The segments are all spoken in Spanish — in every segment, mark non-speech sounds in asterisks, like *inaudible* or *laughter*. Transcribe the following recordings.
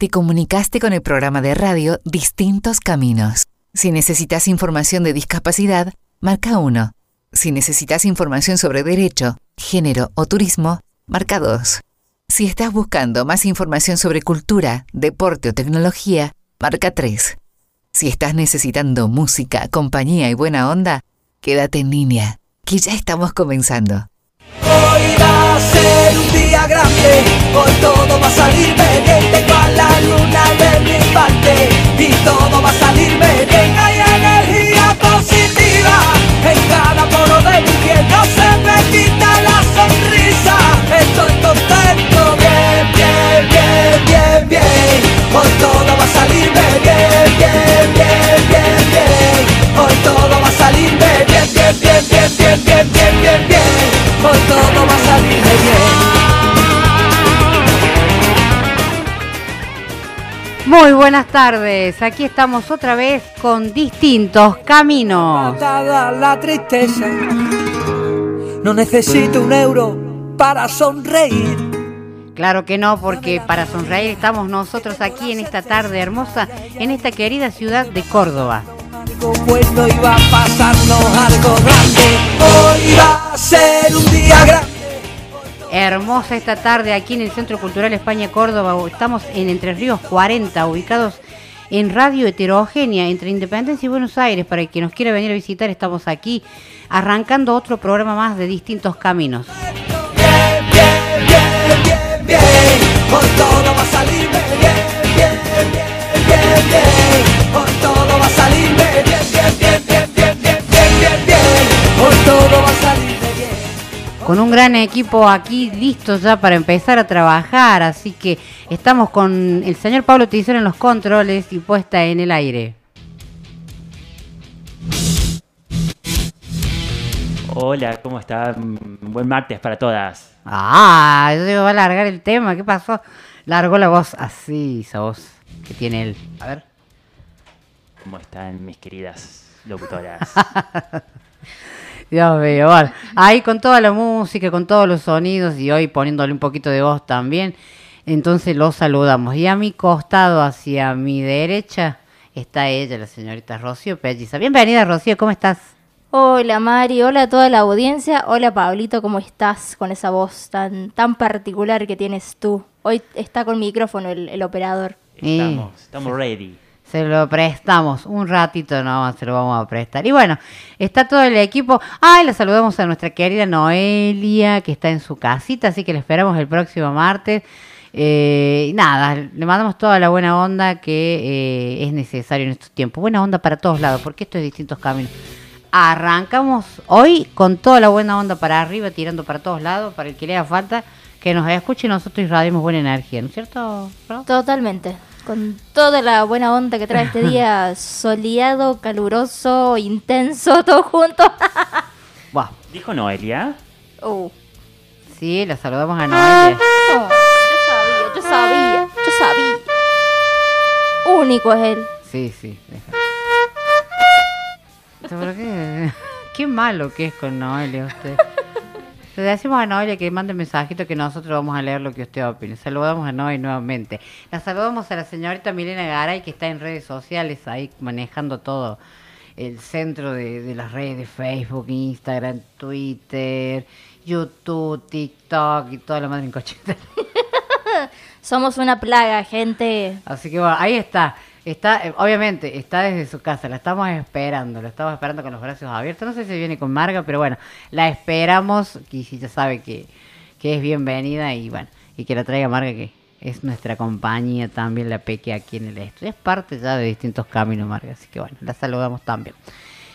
Te comunicaste con el programa de radio Distintos Caminos. Si necesitas información de discapacidad, marca 1. Si necesitas información sobre derecho, género o turismo, marca 2. Si estás buscando más información sobre cultura, deporte o tecnología, marca 3. Si estás necesitando música, compañía y buena onda, quédate en línea, que ya estamos comenzando. Hoy va a ser un día grande, hoy todo va a salirme bien, tengo a la luna de mi parte. Y todo va a salirme bien, hay energía positiva en cada poro de mi piel, no se me quita la sonrisa, estoy contento, bien, bien, bien, bien, bien, hoy todo va a salirme bien, bien, bien, bien, bien, hoy todo va a salirme bien, bien, bien, bien, bien, bien, bien, bien, bien, hoy todo va a bien. Muy buenas tardes, aquí estamos otra vez con distintos caminos. La tristeza. No necesito un euro para sonreír. Claro que no, porque para sonreír estamos nosotros aquí en esta tarde hermosa, en esta querida ciudad de Córdoba. Algo bueno iba a pasarnos algo grande. Hoy va a ser un día grande. Hermosa esta tarde aquí en el Centro Cultural España Córdoba. Estamos en Entre Ríos 40, ubicados en radio heterogénea entre Independencia y Buenos Aires. Para el que nos quiera venir a visitar, estamos aquí arrancando otro programa más de distintos caminos. Bien, bien, bien, bien, bien. Hoy todo va a salirme bien, bien, bien, bien, bien. Hoy todo va a salirme bien, bien, bien, bien, bien, bien, bien, bien, bien. Hoy todo va a salirme bien. con un gran equipo aquí listos ya para empezar a trabajar, así que estamos con el señor Pablo Tizón en los controles y puesta en el aire. Hola, ¿cómo está? Mm, Buen martes para todas. Ah, yo digo, va a largar el tema, ¿qué pasó? Largó la voz así, esa voz que tiene él. A ver. ¿Cómo están mis queridas locutoras? *laughs* Dios mío, bueno. Ahí con toda la música, con todos los sonidos y hoy poniéndole un poquito de voz también. Entonces los saludamos. Y a mi costado, hacia mi derecha, está ella, la señorita Rocío Pelliza. Bienvenida, Rocío, ¿cómo estás? Hola Mari, hola a toda la audiencia, hola Pablito, ¿cómo estás con esa voz tan, tan particular que tienes tú? Hoy está con micrófono el, el operador. Estamos, estamos ready. Se lo prestamos un ratito, no, se lo vamos a prestar. Y bueno, está todo el equipo. Ay, le saludamos a nuestra querida Noelia, que está en su casita, así que le esperamos el próximo martes. Eh, y nada, le mandamos toda la buena onda que eh, es necesario en estos tiempos. Buena onda para todos lados, porque esto es distintos caminos. Arrancamos hoy con toda la buena onda para arriba, tirando para todos lados, para el que le haga falta, que nos escuche y nosotros irradiemos buena energía, ¿no es cierto? Totalmente, con toda la buena onda que trae este día *laughs* soleado, caluroso, intenso, *laughs* todo junto. *laughs* Buah, ¿Dijo Noelia? Uh, sí, la saludamos a Noelia. oh, yo sabía, yo sabía, yo sabía. Único es él. Sí, sí. deja. ¿Pero qué? Qué malo que es con Noelia usted. Le decimos a Noelia que mande mensajito que nosotros vamos a leer lo que usted opine. Saludamos a Noelia nuevamente. La saludamos a la señorita Milena Garay que está en redes sociales ahí manejando todo el centro de, de las redes de Facebook, Instagram, Twitter, YouTube, TikTok y toda la madre en cocheta. *laughs* Somos una plaga, gente. Así que bueno, ahí está. Está, eh, obviamente, está desde su casa, la estamos esperando, la estamos esperando con los brazos abiertos. No sé si viene con Marga, pero bueno, la esperamos, y ya sabe que, que es bienvenida y bueno, y que la traiga Marga, que es nuestra compañía también, la Peque aquí en el estudio. Es parte ya de distintos caminos, Marga, así que bueno, la saludamos también.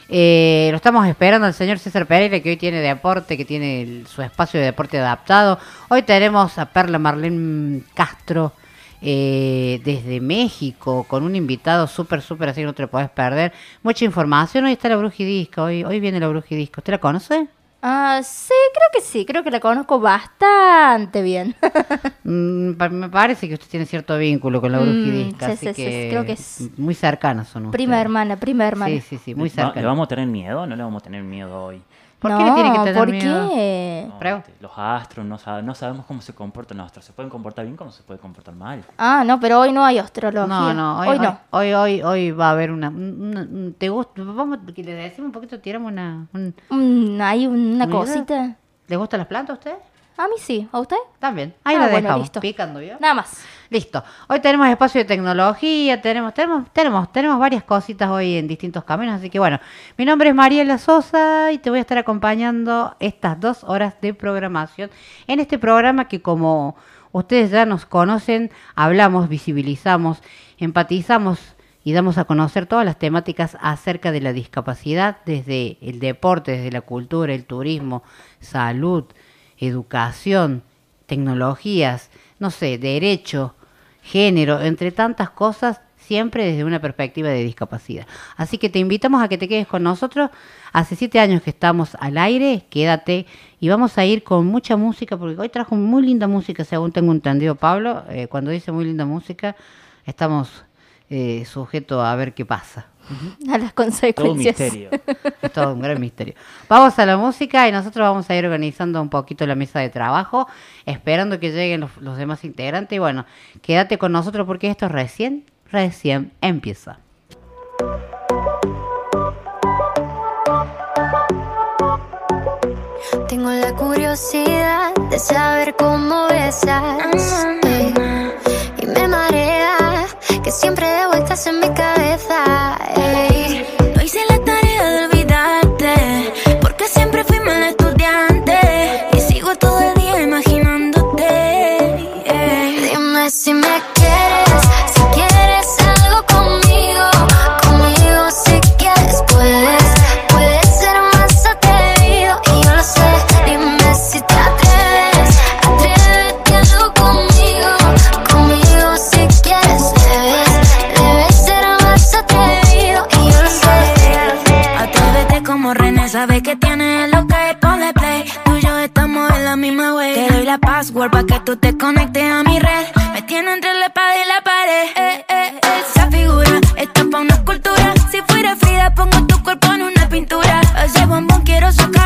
Eh, lo estamos esperando al señor César Pereira, que hoy tiene deporte, que tiene su espacio de deporte adaptado. Hoy tenemos a Perla Marlene Castro eh, desde México, con un invitado súper, súper, así que no te lo podés perder. Mucha información. Hoy está la Brujidisco, hoy, hoy viene la Brujidisco. ¿Usted la conoce? Ah, sí, creo que sí, creo que la conozco bastante bien. *laughs* Mm, pa- me parece que usted tiene cierto vínculo con la Mm, Brujidisca, sí, así sí, sí, creo que es muy cercanas son prima ustedes. hermana, prima hermana. Sí, sí, sí, muy ¿Va- ¿Le vamos a tener miedo o no le vamos a tener miedo hoy? ¿Por no, qué le tiene que tener ¿por miedo? qué? No. Los astros, no, sab- no sabemos cómo se comportan los astros. Se pueden comportar bien como se puede comportar mal. Ah, no, pero hoy no hay astrología. No, no, hoy, hoy hoy, no. hoy, hoy, hoy va a haber una, una- un- ¿Te gusta? Vamos, que le decimos un poquito, tiramos una... un- Mm, hay una cosita. ¿Le gustan las plantas a usted? A mí sí, ¿a usted? También. Ahí Ah, la bueno, dejamos, listo. picando, ¿vio? Nada más. Listo. Hoy tenemos espacio de tecnología, tenemos, tenemos, tenemos, tenemos varias cositas hoy en distintos caminos, así que bueno, mi nombre es Mariela Sosa y te voy a estar acompañando estas dos horas de programación en este programa que como ustedes ya nos conocen, hablamos, visibilizamos, empatizamos y damos a conocer todas las temáticas acerca de la discapacidad desde el deporte, desde la cultura, el turismo, salud, educación, tecnologías, no sé, derecho, género, entre tantas cosas, siempre desde una perspectiva de discapacidad. Así que te invitamos a que te quedes con nosotros. Hace siete años que estamos al aire, quédate y vamos a ir con mucha música, porque hoy trajo muy linda música, según tengo entendido Pablo. Eh, cuando dice muy linda música, estamos eh, sujetos a ver qué pasa. *laughs* A las Todo un consecuencias. misterio. Es todo un gran misterio. Vamos a la música y nosotros vamos a ir organizando un poquito la mesa de trabajo, esperando que lleguen los, los demás integrantes. Y bueno, quédate con nosotros porque esto recién, recién empieza. Tengo la curiosidad de saber cómo besas. ey, y me marea que siempre de vueltas en mi cabeza. ey. No hice la tarea de olvidarte. Porque siempre fui mal estudiante. Y sigo todo el día imaginándote. Dime si me René, sabe que tiene lo que pone play. Tú y yo estamos en la misma way. Te doy la password para que tú te conectes a mi red. Me tiene entre la espada y la pared. Eh, eh, esa figura está pa' una escultura. Si fuera Frida, pongo tu cuerpo en una pintura. Ese bombón quiero sacarle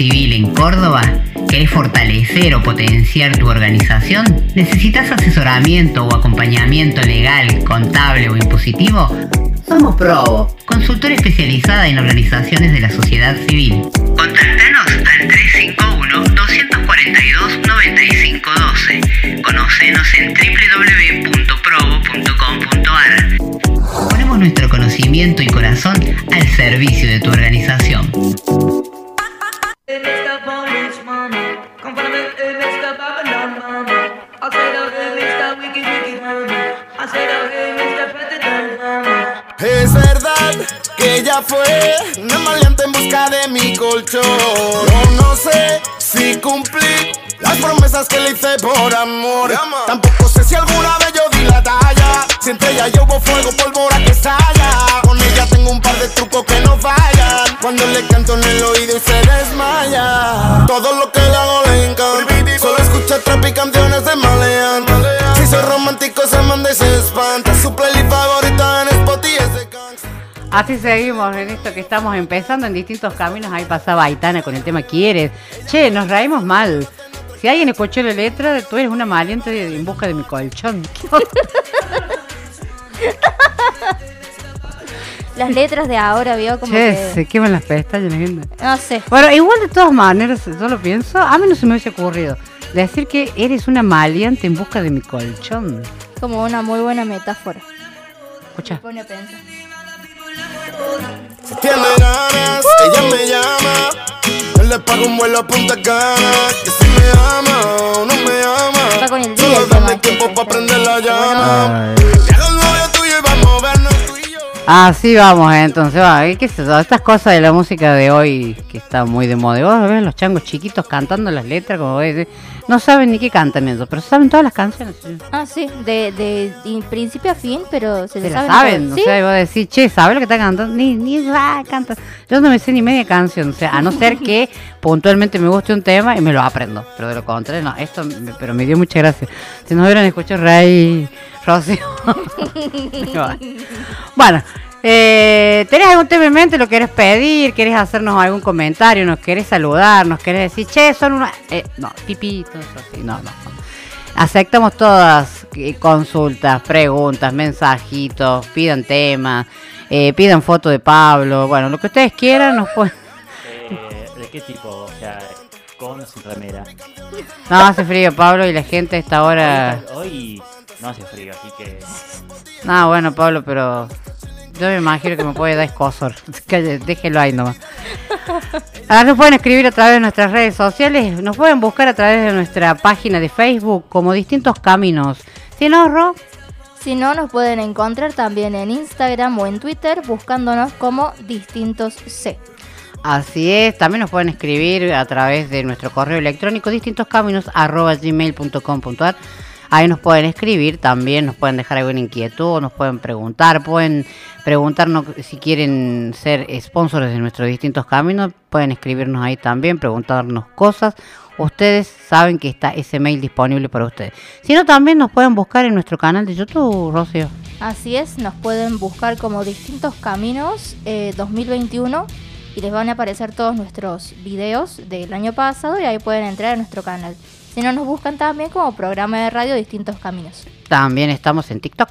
civil en Córdoba? ¿Querés fortalecer o potenciar tu organización? ¿Necesitas asesoramiento o acompañamiento legal, contable o impositivo? Somos Probo, consultora especializada en organizaciones de la sociedad civil. Contactanos al 351-242-9512. Conocenos en www.probo.com.ar. Así seguimos en esto que estamos empezando en distintos caminos. Ahí pasaba Aitana con el tema Quieres. Che, nos reímos mal. Si alguien escuchó la letra, tú eres una maliente en busca de mi colchón. *laughs* Las letras de ahora, vio como che, que... se queman las pestañas. No sé. Bueno, igual de todas maneras, yo lo pienso, a mí no se me hubiese ocurrido decir que eres una maleante en busca de mi colchón. Como una muy buena metáfora. Escucha. Me pone a pensar. Si tiene ganas, ella me llama. Él le paga un vuelo a Punta Cana. Que si me ama o no me ama. Está con el Solo día, dame tiempo para prender la llama. Vamos yo. Así vamos, entonces, va, ¿qué es eso? Estas cosas de la música de hoy que está muy de moda. Vos ves los changos chiquitos cantando las letras, como vos decís, no saben ni qué cantan ellos, pero saben todas las canciones. ¿sí? Ah, sí, de, de, de principio a fin, pero se, Se la saben. o Sí, sea, y vos decís, che, ¿sabes lo que está cantando? Ni, ni ah, canta. Yo no me sé ni media canción, o sea, a no ser que *laughs* puntualmente me guste un tema y me lo aprendo. Pero de lo contrario, no, esto, me- pero me dio mucha gracia. Si nos hubieran escuchado Ray, Rocío. *laughs* *laughs* bueno, eh, ¿tenés algún tema en mente? ¿Lo querés pedir? ¿Querés hacernos algún comentario? ¿Nos querés saludar? ¿Nos querés decir, che, son una... Eh, no, pipí, todo eso así, no, no. Aceptamos todas eh, consultas, preguntas, mensajitos, pidan temas, eh, pidan foto de Pablo, bueno, lo que ustedes quieran nos pueden... Eh, ¿De qué tipo? O sea, con o sin remera. No, hace frío Pablo y la gente está ahora... Hoy, hoy no hace frío, así que. No, bueno Pablo, pero yo me imagino que me puede dar escosor. *laughs* Déjelo ahí nomás. Ahora nos pueden escribir a través de nuestras redes sociales, nos pueden buscar a través de nuestra página de Facebook como distintos caminos. Si no, Ro, Si no, nos pueden encontrar también en Instagram o en Twitter buscándonos como Distintos C. Así es, también nos pueden escribir a través de nuestro correo electrónico distintoscaminos@gmail.com.ar. Ahí nos pueden escribir también, nos pueden dejar alguna inquietud, nos pueden preguntar, pueden preguntarnos si quieren ser sponsors de nuestros distintos caminos, pueden escribirnos ahí también, preguntarnos cosas. Ustedes saben que está ese mail disponible para ustedes. Si no, también nos pueden buscar en nuestro canal de YouTube, Rocío. Así es, nos pueden buscar como Distintos Caminos eh, 2021 y les van a aparecer todos nuestros videos del año pasado y ahí pueden entrar a nuestro canal. Si no, nos buscan también como programa de radio Distintos Caminos. También estamos en TikTok.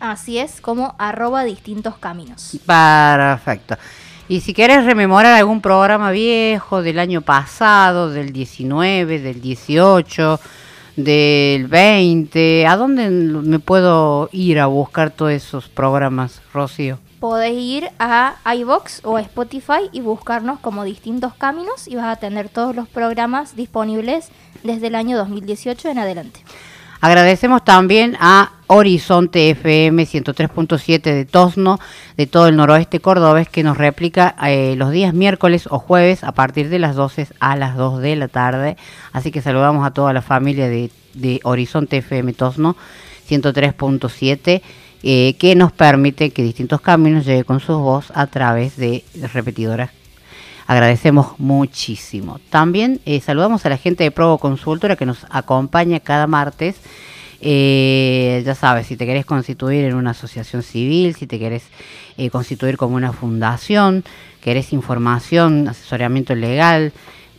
Así es, como arroba Distintos Caminos. Perfecto. Y si quieres rememorar algún programa viejo del año pasado, del 19, del 18, del 20, ¿a dónde me puedo ir a buscar todos esos programas, Rocío? Podés ir a iBox o Spotify y buscarnos como Distintos Caminos y vas a tener todos los programas disponibles desde el año 2018 en adelante. Agradecemos también a Horizonte FM 103.7 de Tosno, de todo el noroeste cordobés, que nos replica eh, los días miércoles o jueves a partir de las 12 a las 2 de la tarde. Así que saludamos a toda la familia de Horizonte FM Tosno 103.7, eh, que nos permite que distintos caminos llegue con su voz a través de repetidoras agradecemos muchísimo. También eh, saludamos a la gente de Provo Consultora que nos acompaña cada martes. Eh, ya sabes, si te querés constituir en una asociación civil, si te querés constituir como una fundación, querés información, asesoramiento legal,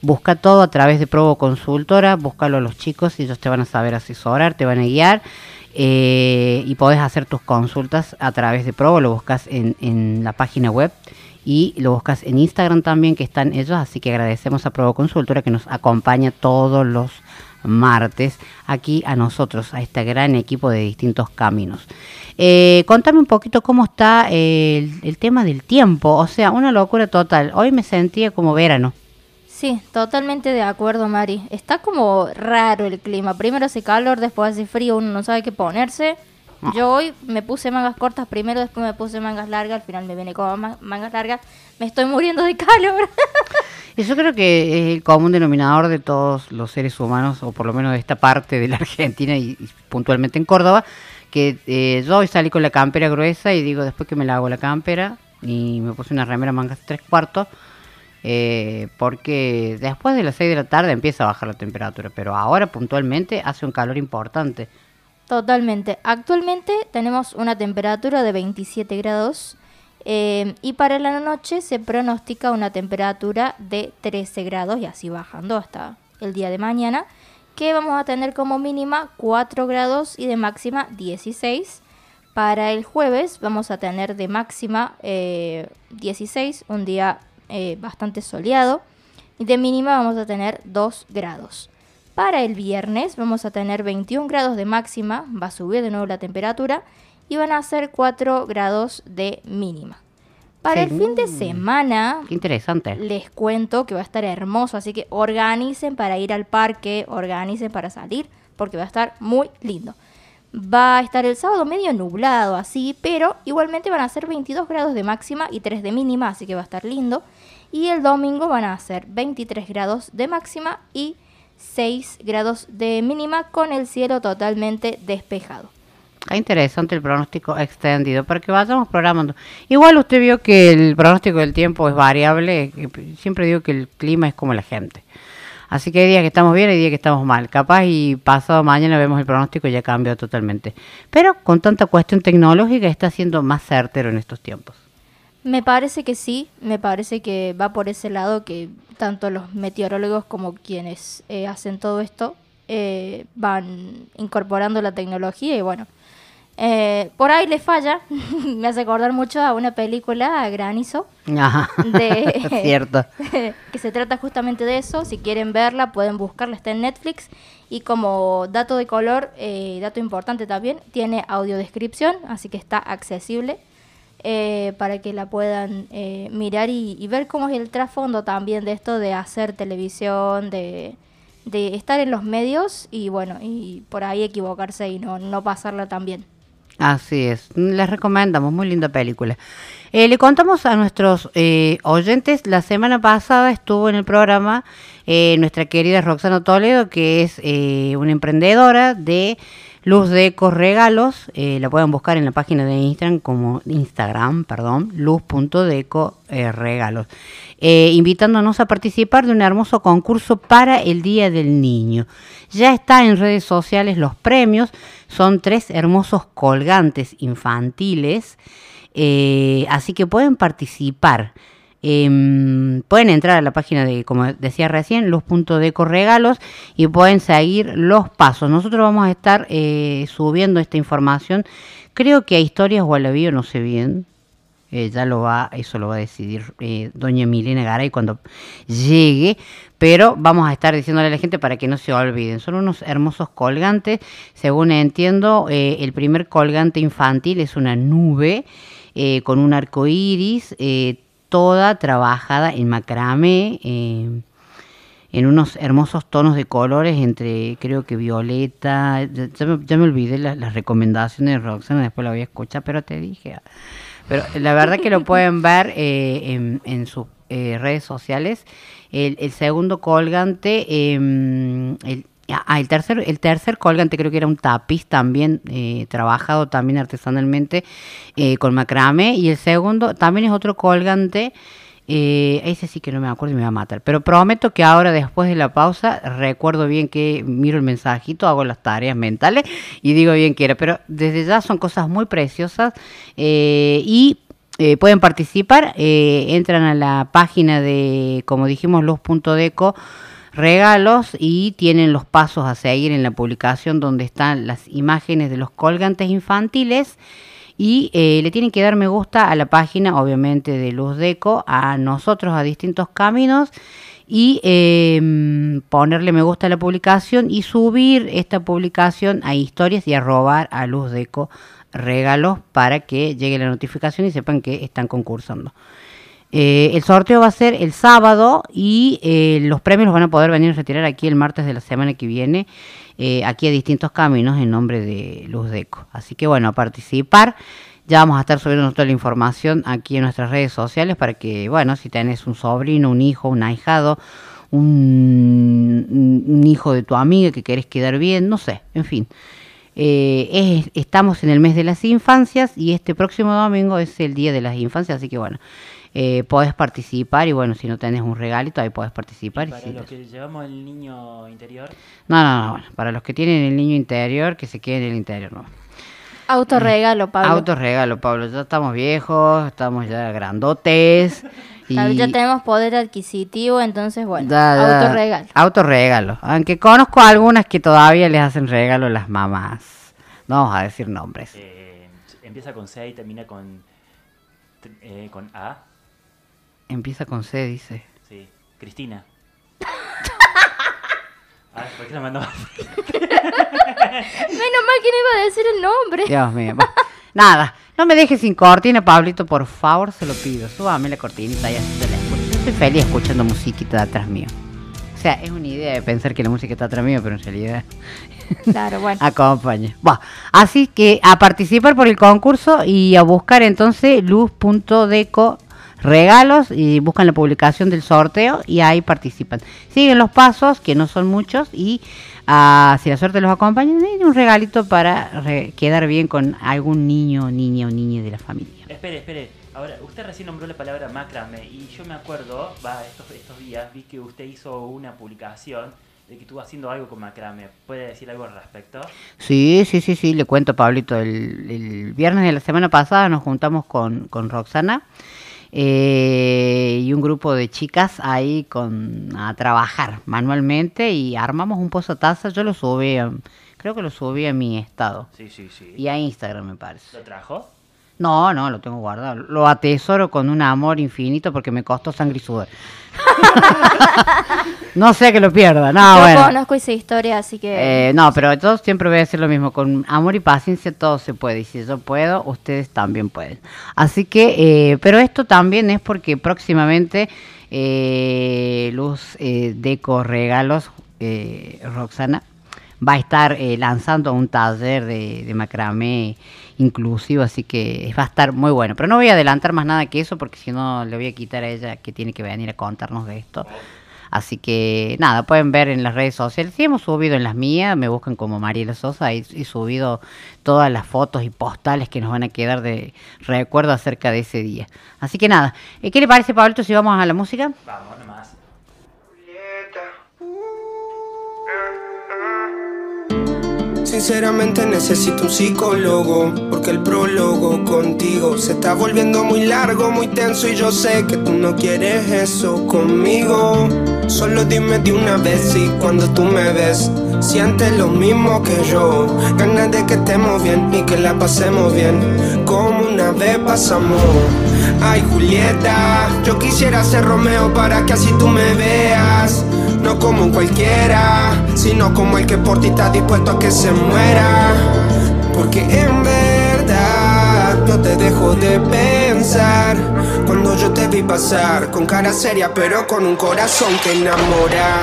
busca todo a través de Provo Consultora, búscalo a los chicos y ellos te van a saber asesorar, te van a guiar eh, y podés hacer tus consultas a través de Provo, lo buscas en, en la página web y lo buscas en Instagram también que están ellos, así que agradecemos a Provo Consultora que nos acompaña todos los martes aquí a nosotros, a este gran equipo de distintos caminos. Eh, contame un poquito cómo está el, el tema del tiempo, o sea, una locura total. Hoy me sentía como verano. Sí, totalmente de acuerdo, Mari. Está como raro el clima. Primero hace calor, después hace frío, uno no sabe qué ponerse. Yo hoy me puse mangas cortas primero, después me puse mangas largas, al final me viene con ma- mangas largas. Me estoy muriendo de *laughs* calor. Yo creo que es el común denominador de todos los seres humanos, o por lo menos de esta parte de la *laughs* Argentina y, y puntualmente en Córdoba, que eh, yo hoy salí con la campera gruesa y digo, después que me la hago la campera y me puse una remera mangas tres cuartos, eh, porque después de las 6 de la tarde empieza a bajar la temperatura, pero ahora puntualmente hace un calor importante. Totalmente. Actualmente tenemos una temperatura de 27 grados eh, y para la noche se pronostica una temperatura de 13 grados y así bajando hasta el día de mañana, que vamos a tener como mínima 4 grados y de máxima 16. Para el jueves vamos a tener de máxima eh, 16, un día eh, bastante soleado, y de mínima vamos a tener 2 grados. Para el viernes vamos a tener 21 grados de máxima, va a subir de nuevo la temperatura y van a ser 4 grados de mínima. Para el fin de semana, Qué interesante. les cuento que va a estar hermoso, así que organicen para ir al parque, organicen para salir, porque va a estar muy lindo. Va a estar el sábado medio nublado así, pero igualmente van a ser 22 grados de máxima y 3 de mínima, así que va a estar lindo. Y el domingo van a ser 23 grados de máxima y 6 grados de mínima con el cielo totalmente despejado. Está interesante el pronóstico extendido para que vayamos programando. Igual usted vio que el pronóstico del tiempo es variable. Siempre digo que el clima es como la gente. Así que hay días que estamos bien y días que estamos mal. Capaz y pasado mañana vemos el pronóstico y ya cambió totalmente. Pero con tanta cuestión tecnológica está siendo más certero en estos tiempos. Me parece que sí, me parece que va por ese lado que tanto los meteorólogos como quienes eh, hacen todo esto eh, van incorporando la tecnología y bueno, eh, por ahí le falla, *laughs* me hace acordar mucho a una película, a Granizo, Ajá. de, *laughs* Cierto. *laughs* que se trata justamente de eso. Si quieren verla, pueden buscarla, está en Netflix. Y como dato de color, eh, dato importante también, tiene audiodescripción, así que está accesible eh, para que la puedan eh, mirar y, y ver cómo es el trasfondo también de esto de hacer televisión, de, de estar en los medios y bueno, y por ahí equivocarse y no, no pasarla tan bien. Así es, les recomendamos, muy linda película. Eh, le contamos a nuestros eh, oyentes, la semana pasada estuvo en el programa eh, nuestra querida Roxana Toledo, que es eh, una emprendedora de Luz de Regalos, eh, la pueden buscar en la página de Instagram como Instagram, perdón, luz.deco eh, regalos, invitándonos a participar de un hermoso concurso para el Día del Niño. Ya está en redes sociales los premios, son tres hermosos colgantes infantiles, eh, así que pueden participar. Em, pueden entrar a la página de, como decía recién, luz.deco regalos y pueden seguir los pasos. Nosotros vamos a estar eh, subiendo esta información, creo que a historias o a la bio, no sé bien. Eh, ya lo va, eso lo va a decidir eh, doña Milena Garay cuando llegue, pero vamos a estar diciéndole a la gente para que no se olviden. Son unos hermosos colgantes, según entiendo, eh, el primer colgante infantil es una nube con un arco iris, toda trabajada en macramé, eh, en unos hermosos tonos de colores entre, creo que violeta, ya, ya me, ya me olvidé la- las recomendaciones de Roxana, después la voy a escuchar, pero te dije. Pero la verdad que lo *laughs* pueden ver eh, en, en sus eh, redes sociales. El, el segundo colgante, eh, el, ah, el tercer, el tercer colgante creo que era un tapiz también eh, trabajado también artesanalmente eh, con macramé y el segundo también es otro colgante Eh, ese sí que no me acuerdo y me va a matar. Pero prometo que ahora, después de la pausa, recuerdo bien que miro el mensajito, hago las tareas mentales y digo bien que era. Pero desde ya son cosas muy preciosas eh, y pueden participar. entran a la página de, como dijimos, luz.deco regalos y tienen los pasos a seguir en la publicación donde están las imágenes de los colgantes infantiles y eh, le tienen que dar me gusta a la página obviamente de Luz Deco, a nosotros a distintos caminos y eh, ponerle me gusta a la publicación y subir esta publicación a historias y a robar a Luz Deco regalos para que llegue la notificación y sepan que están concursando. Eh, el sorteo va a ser el sábado y eh, los premios los van a poder venir a retirar aquí el martes de la semana que viene, eh, aquí a distintos caminos en nombre de Luz Deco. Así que bueno, a participar. Ya vamos a estar subiendo toda la información aquí en nuestras redes sociales para que, bueno, si tenés un sobrino, un hijo, un ahijado, un, hijo de tu amiga que querés quedar bien, no sé, en fin. Eh, es- estamos en el mes de las infancias y este próximo domingo es el día de las infancias, así que bueno, eh, podés participar y bueno, si no tenés un regalito, ahí podés participar. y Para sí, los que llevamos el niño interior, No, no, no, bueno, para los que tienen el niño interior, que se quede en el interior, no. Autorregalo, Pablo. Autorregalo, Pablo, ya estamos viejos, estamos ya grandotes. *laughs* Y ya tenemos poder adquisitivo, entonces bueno, ya- ya- autorregalo. Autorregalo. Aunque conozco algunas que todavía les hacen regalo las mamás. No vamos a decir nombres. eh, empieza con C y termina con, eh, con A. Empieza con C, dice. Sí, Cristina. *laughs* Ay, ¿por qué no mandó? *laughs* Menos mal que no iba a decir el nombre. Dios mío. Nada, no me dejes sin cortina, Pablito, por favor, se lo pido. Súbame la cortinita y así se la escucho. Yo estoy feliz escuchando musiquita de atrás mío. O sea, es una idea de pensar que la música está atrás mío, pero en realidad Claro, bueno. *laughs* acompaña. Bueno, así que a participar por el concurso y a buscar entonces luz.deco regalos y buscan la publicación del sorteo y ahí participan. Siguen los pasos, que no son muchos, y ah, si la suerte los acompaña, den un regalito para re- quedar bien con algún niño, niña o niña de la familia. Espere, espere. Ahora, usted recién nombró la palabra macrame y yo me acuerdo, va, estos, estos días vi que usted hizo una publicación de que estuvo haciendo algo con macrame. ¿Puede decir algo al respecto? Sí, sí, sí, sí, le cuento, Pablito. El, el viernes de la semana pasada nos juntamos con, con Roxana eh, y un grupo de chicas ahí con a trabajar manualmente y armamos un pozo taza. Yo lo subí, creo que lo subí a mi estado Sí, sí, sí. y a Instagram, me parece. ¿Lo trajo? No, no, lo tengo guardado. Lo atesoro con un amor infinito porque me costó sangre y sudor. *laughs* no sé que lo pierda. No, Yo bueno. conozco esa historia, así que... Eh, no, pero yo siempre voy a decir lo mismo, con amor y paciencia todo se puede, y si yo puedo, ustedes también pueden. Así que, eh, pero esto también es porque próximamente eh, Luz eh, Deco Regalos, eh, Roxana, va a estar eh, lanzando un taller de, de macramé inclusivo, así que va a estar muy bueno. Pero no voy a adelantar más nada que eso, porque si no le voy a quitar a ella que tiene que venir a contarnos de esto. Así que nada, pueden ver en las redes sociales. Sí, hemos subido en las mías, me buscan como Mariela Sosa y subido todas las fotos y postales que nos van a quedar de recuerdo acerca de ese día. Así que nada, eh, ¿qué le parece, Pablito, si vamos a la música? Vamos, Sinceramente necesito un psicólogo Porque el prólogo contigo Se está volviendo muy largo, muy tenso Y yo sé que tú no quieres eso conmigo. Solo dime de una vez si cuando tú me ves Sientes lo mismo que yo. Ganas de que estemos bien y que la pasemos bien Como una vez pasamos. Ay Julieta, yo quisiera ser Romeo para que así tú me veas no como un cualquiera, sino como el que por ti está dispuesto a que se muera. Porque en verdad no te dejo de pensar. Cuando yo te vi pasar, con cara seria, pero con un corazón que enamora.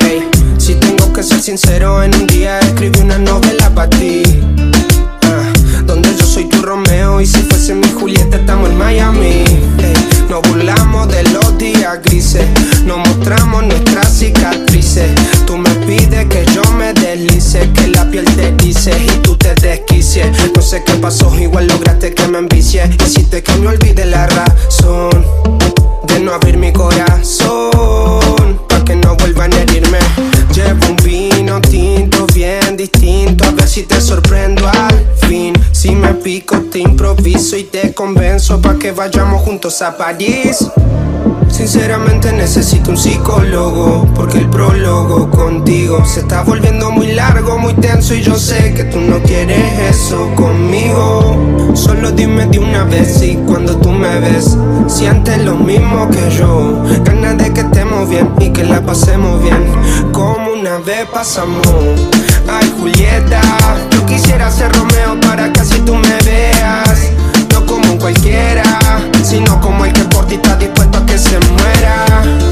Ey, si tengo que ser sincero, en un día escribí una novela para ti. Ah, donde yo soy tu Romeo y si fuese mi Julieta estamos en Miami. Nos burlamos de los días grises, nos mostramos nuestras cicatrices. Tú me pides que yo me deslice, que la piel te dice y tú te desquicies. No sé qué pasó, igual lograste que me envicie. Hiciste que me olvide la razón de no abrir mi corazón, para que no vuelvan a herirme. Llevo un vino tinto distinto, a ver si te sorprendo al fin. Si me pico, te improviso y te convenzo pa' que vayamos juntos a París. Sinceramente necesito un psicólogo Porque el prólogo contigo se está volviendo muy largo, muy tenso Y yo sé que tú no quieres eso conmigo Solo dime de una vez si cuando tú me ves Sientes lo mismo que yo Ganas de que estemos bien y que la pasemos bien Como una vez pasamos Ay Julieta Yo quisiera ser Romeo para que así tú me veas. No como cualquiera Sino como el que por ti está dispuesto a que se muera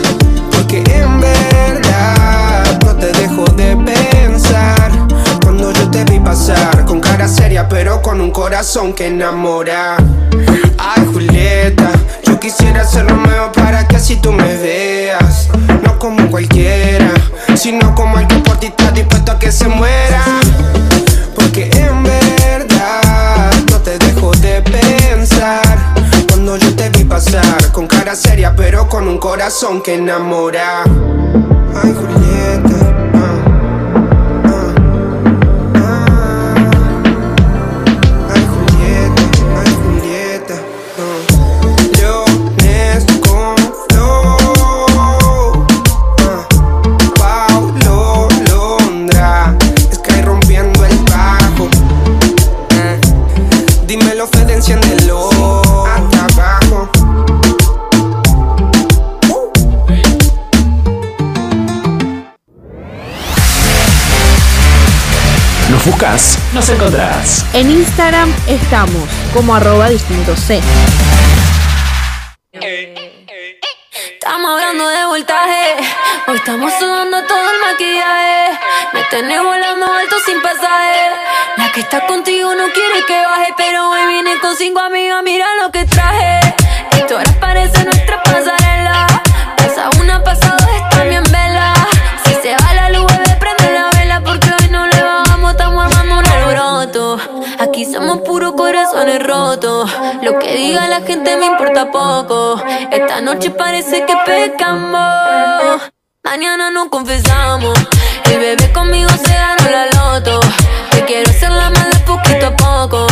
seria pero con un corazón que enamora. Ay Julieta, yo quisiera ser Romeo para que así tú me veas. No como cualquiera, sino como el que por ti está dispuesto a que se muera. Porque en verdad no te dejo de pensar. Cuando yo te vi pasar con cara seria pero con un corazón que enamora. Ay Julieta nos encontrás. En Instagram estamos como arroba distinto C. Estamos hablando de voltaje. Hoy estamos sudando todo el maquillaje. Me tenés volando alto sin pasaje. La que está contigo no quiere que baje. Pero hoy vine con cinco amigas. Mira lo que traje. Esto ahora parece nuestra pasarela. Pasa una, pasa Somos puros corazones rotos. Lo que diga la gente me importa poco. Esta noche parece que pecamos. Mañana nos confesamos. El bebé conmigo se ganó la loto. Te quiero hacer la mala poquito a poco.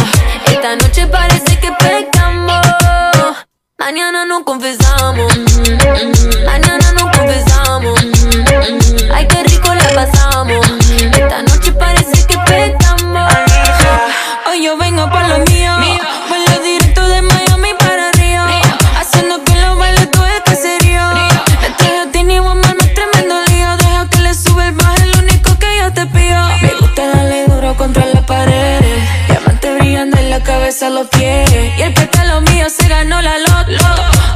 Esta noche parece que pecamos. Mañana nos confesamos. Mañana nos confesamos. Ay, qué rico la pasamos. Los pies. Y el pétalo mío se ganó la loto.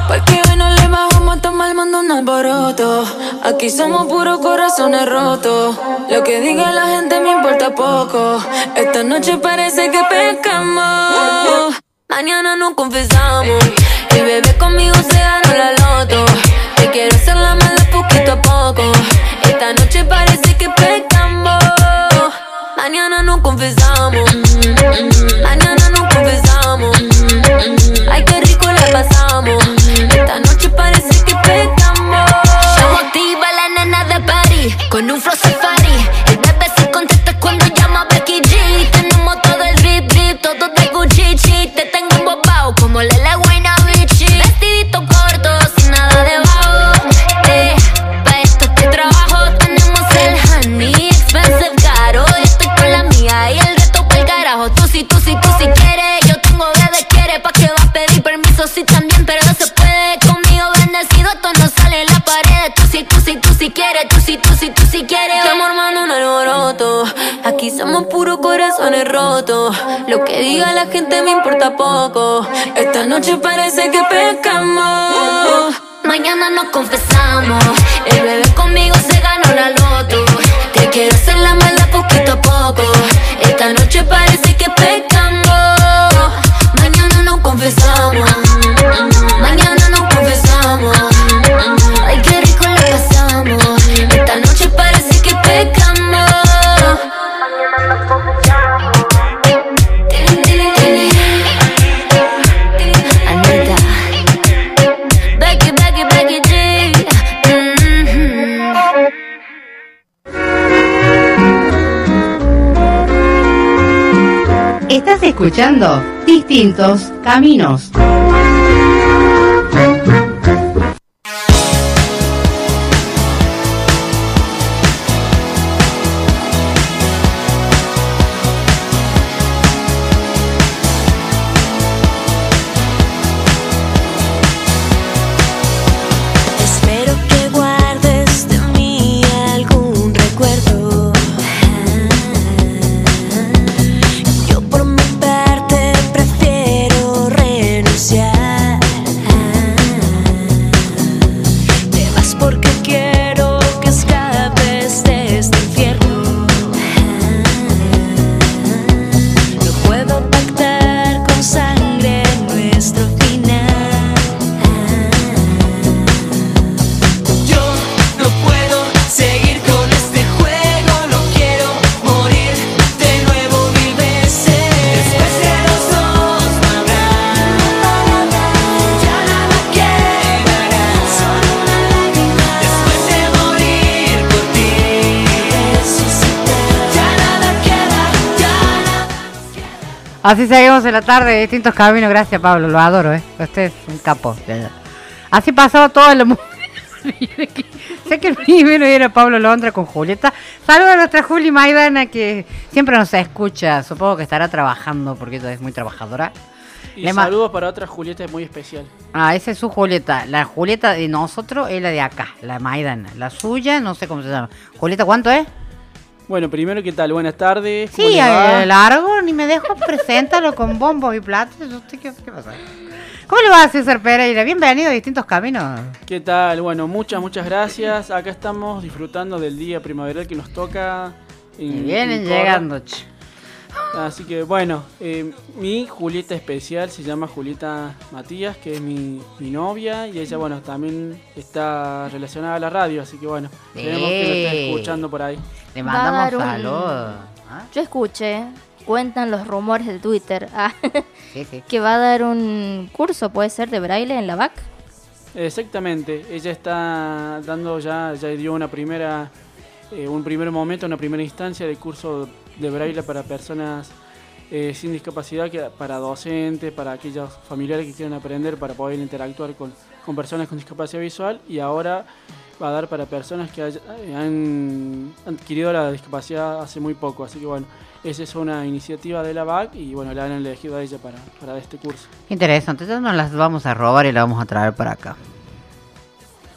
Porque hoy no le bajamos a tomar mando un alboroto. Aquí somos puros corazones rotos. Lo que diga la gente me importa poco. Esta noche parece que pescamos. Mañana nos confesamos. El bebé conmigo se ganó la loto. Te quiero hacer la mala poquito a poco. Esta noche parece que pecamos. Mañana nos confesamos. Mañana pasamos. Esta noche parece que pecamos. Llamo activa la nena de París con un flow Tú si, tú si, tú si quieres. Tú si, tú si, tú si quieres. Estamos armando un alboroto. Aquí somos puros corazones rotos. Lo que diga la gente me importa poco. Esta noche parece que pescamos. Mañana nos confesamos. El bebé conmigo se ganó la loto. Te quiero hacer la mala poquito a poco. Esta noche parece que pecamos. Escuchando Distintos Caminos. Así seguimos en la tarde, distintos caminos. Gracias, Pablo, lo adoro, ¿eh? Usted es un capo. Así pasaba todo el mundo. *laughs* sé que el primero era Pablo Londra con Julieta. Saludos a nuestra Juli Maidana que siempre nos escucha. Supongo que estará trabajando porque ella es muy trabajadora. Y Le saludos para otra Julieta muy especial. Ah, esa es su Julieta. La Julieta de nosotros es la de acá, la Maidana. La suya, no sé cómo se llama. Julieta, ¿cuánto es? Bueno, primero, ¿qué tal? Buenas tardes. ¿cómo Sí, les va? eh, largo, ni me dejo, preséntalo con bombos y platos. ¿Usted ¿Qué, qué pasa? ¿Cómo le va a César Pereira? Bienvenido a Distintos Caminos. ¿Qué tal? Bueno, muchas, muchas gracias. Acá estamos disfrutando del día primaveral que nos toca. en- Y vienen en llegando, che. Así que bueno, eh, mi Julieta especial se llama Julieta Matías, que es mi, mi novia, y ella, bueno, también está relacionada a la radio, así que bueno, esperemos que lo Eh. escuchando por ahí. Le mandamos un- saludos. ¿Ah? Yo escuché, cuentan los rumores de Twitter, ah, *laughs* Sí, sí. que va a dar un curso, puede ser, de braille en la VAC. Exactamente, ella está dando ya, ya dio una primera, eh, un primer momento, una primera instancia de curso de braille para personas eh, sin discapacidad, que, para docentes, para aquellos familiares que quieran aprender para poder interactuar con, con personas con discapacidad visual y ahora va a dar para personas que haya- eh, han adquirido la discapacidad hace muy poco, así que bueno, esa es una iniciativa de la VAC y bueno, la han elegido a ella para, para este curso. Interesante. Entonces nos las vamos a robar y las vamos a traer para acá.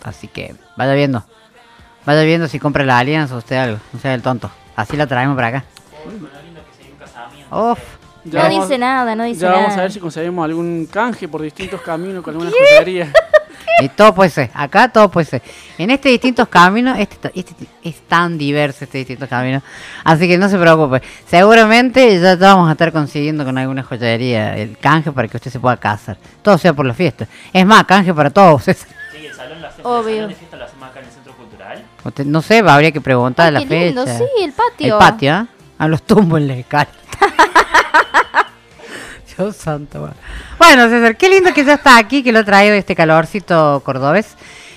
Así que vaya viendo. Vaya viendo si compra la alianza o usted algo. No sea el tonto. Así la traemos para acá. Uf. Ya no vamos- dice nada, no dice Ya nada. vamos a ver si conseguimos algún canje por distintos caminos con alguna *laughs* joyería. *laughs* Y todo puede ser, acá todo puede ser. En este distintos caminos, este, este es tan diverso este distintos caminos, así que no se preocupe. Seguramente ya, ya vamos a estar consiguiendo con alguna joyería el canje para que usted se pueda casar. Todo sea por la fiesta. Es más, canje para todos. Sí, el salón, lo hacemos, Obvio. el salón de fiesta lo hacemos acá en el centro cultural. Usted- no sé, habría que preguntar Ay, la qué fecha. lindo, sí, el patio. El patio, ¿ah? A los tumbos la *laughs* escala. Dios santo. bueno. César, qué lindo que ya está aquí, que lo ha traído este calorcito cordobés.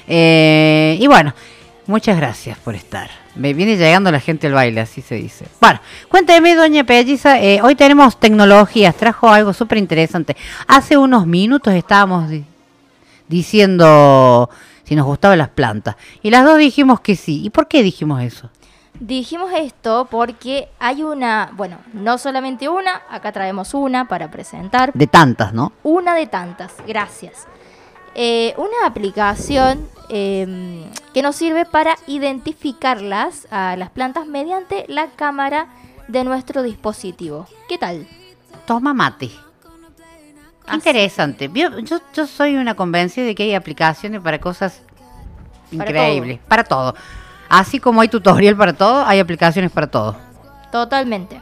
Eh, y bueno, muchas gracias por estar. Me viene llegando la gente al baile, así se dice. Bueno, cuénteme, doña Pelliza, eh, hoy tenemos tecnologías, trajo algo súper interesante. Hace unos minutos estábamos di- diciendo si nos gustaban las plantas. Y las dos dijimos que sí. ¿Y por qué dijimos eso? Dijimos esto porque hay una, bueno, no solamente una, acá traemos una para presentar. De tantas, ¿no? Una de tantas, gracias. Eh, una aplicación eh, que nos sirve para identificarlas a las plantas mediante la cámara de nuestro dispositivo. ¿Qué tal? Toma mate. Qué interesante. Yo, yo soy una convencida de que hay aplicaciones para cosas Para increíbles. Para todo. Así como hay tutorial para todo, hay aplicaciones para todo. Totalmente.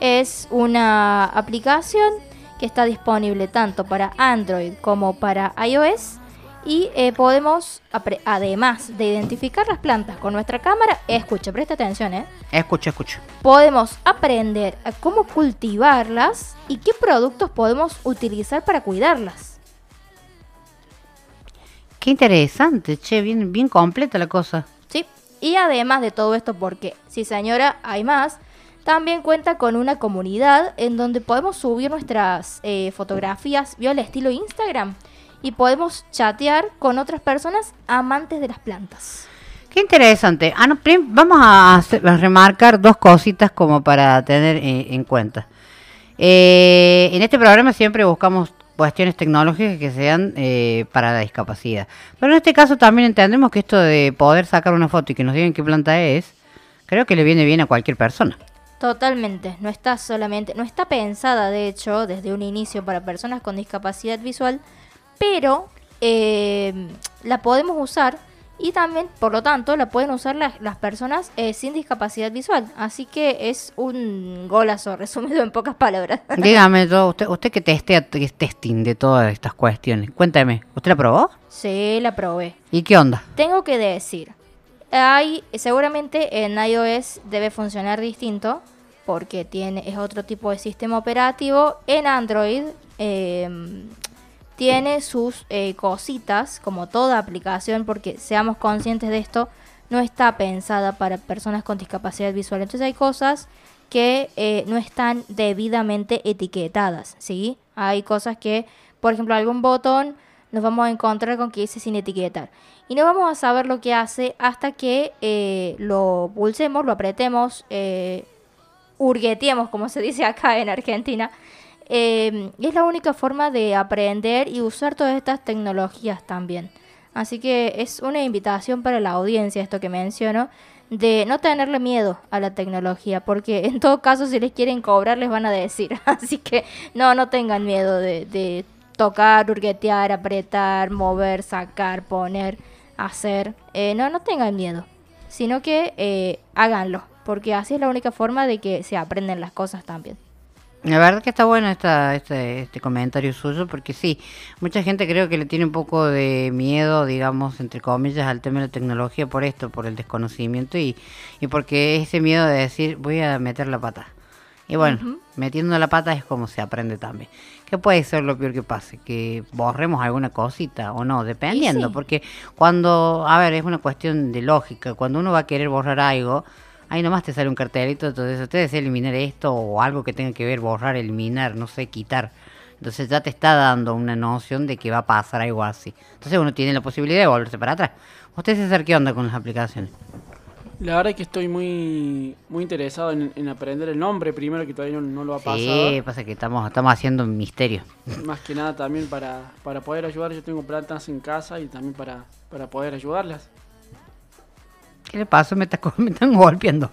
Es una aplicación que está disponible tanto para Android como para iOS y eh, podemos, además de identificar las plantas con nuestra cámara, escucha, presta atención, ¿eh? Escucha, escucha. podemos aprender a cómo cultivarlas y qué productos podemos utilizar para cuidarlas. Qué interesante, che, bien, bien completa la cosa. Y además de todo esto, porque sí señora, hay más, También cuenta con una comunidad en donde podemos subir nuestras eh, fotografías, vio el estilo Instagram, y podemos chatear con otras personas amantes de las plantas. Qué interesante. Ah, vamos a remarcar dos cositas como para tener eh, en cuenta. Eh, en este programa siempre buscamos cuestiones tecnológicas que sean eh, para la discapacidad. Pero en este caso también entendemos que esto de poder sacar una foto y que nos digan qué planta es, creo que le viene bien a cualquier persona. Totalmente, no está solamente, no está pensada de hecho desde un inicio para personas con discapacidad visual, pero eh, la podemos usar y también, por lo tanto, la pueden usar las, las personas eh, sin discapacidad visual. Así que es un golazo, *laughs* resumido en pocas palabras. Dígame, yo, usted, usted que testea, que es testing de todas estas cuestiones, cuéntame, ¿usted la probó? Sí, la probé. ¿Y qué onda? Tengo que decir, hay seguramente en iOS debe funcionar distinto porque tiene es otro tipo de sistema operativo. En Android eh, tiene sus eh, cositas como toda aplicación porque seamos conscientes de esto no está pensada para personas con discapacidad visual. Entonces hay cosas que eh, no están debidamente etiquetadas, ¿sí? Hay cosas que, por ejemplo, algún botón nos vamos a encontrar con que dice sin etiquetar. Y no vamos a saber lo que hace hasta que eh, lo pulsemos, lo apretemos, eh, hurgueteemos, como se dice acá en Argentina. Y es la única forma de aprender y usar todas estas tecnologías también. Así que es una invitación para la audiencia, esto que menciono, de no tenerle miedo a la tecnología, porque en todo caso si les quieren cobrar les van a decir. *laughs* Así que no, no tengan miedo de, de tocar, hurguetear, apretar, mover, sacar, poner, hacer. Eh, no, no tengan miedo, sino que eh, háganlo, porque así es la única forma de que se aprenden las cosas también. La verdad que está bueno esta, este, este comentario suyo, porque sí, mucha gente creo que le tiene un poco de miedo, digamos, entre comillas, al tema de la tecnología por esto, por el desconocimiento y, y porque ese miedo de decir voy a meter la pata. Y bueno, metiendo la pata es como se aprende también. ¿Qué puede ser lo peor que pase? Que borremos alguna cosita o no, dependiendo, sí. porque cuando, a ver, es una cuestión de lógica, cuando uno va a querer borrar algo, ahí nomás te sale un cartelito, entonces usted desea eliminar esto o algo que tenga que ver, borrar, eliminar, no sé, quitar. Entonces ya te está dando una noción de que va a pasar algo así. Entonces uno tiene la posibilidad de volverse para atrás. ¿Usted César qué onda con las aplicaciones? La verdad es que estoy muy muy interesado en, en aprender el nombre primero, que todavía no, no lo ha pasado. Sí, pasa que estamos, estamos haciendo un misterio. Más que nada también para, para poder ayudar. Yo tengo plantas en casa y también para, para poder ayudarlas. ¿Qué le pasó? Me, está, *laughs* me están golpeando.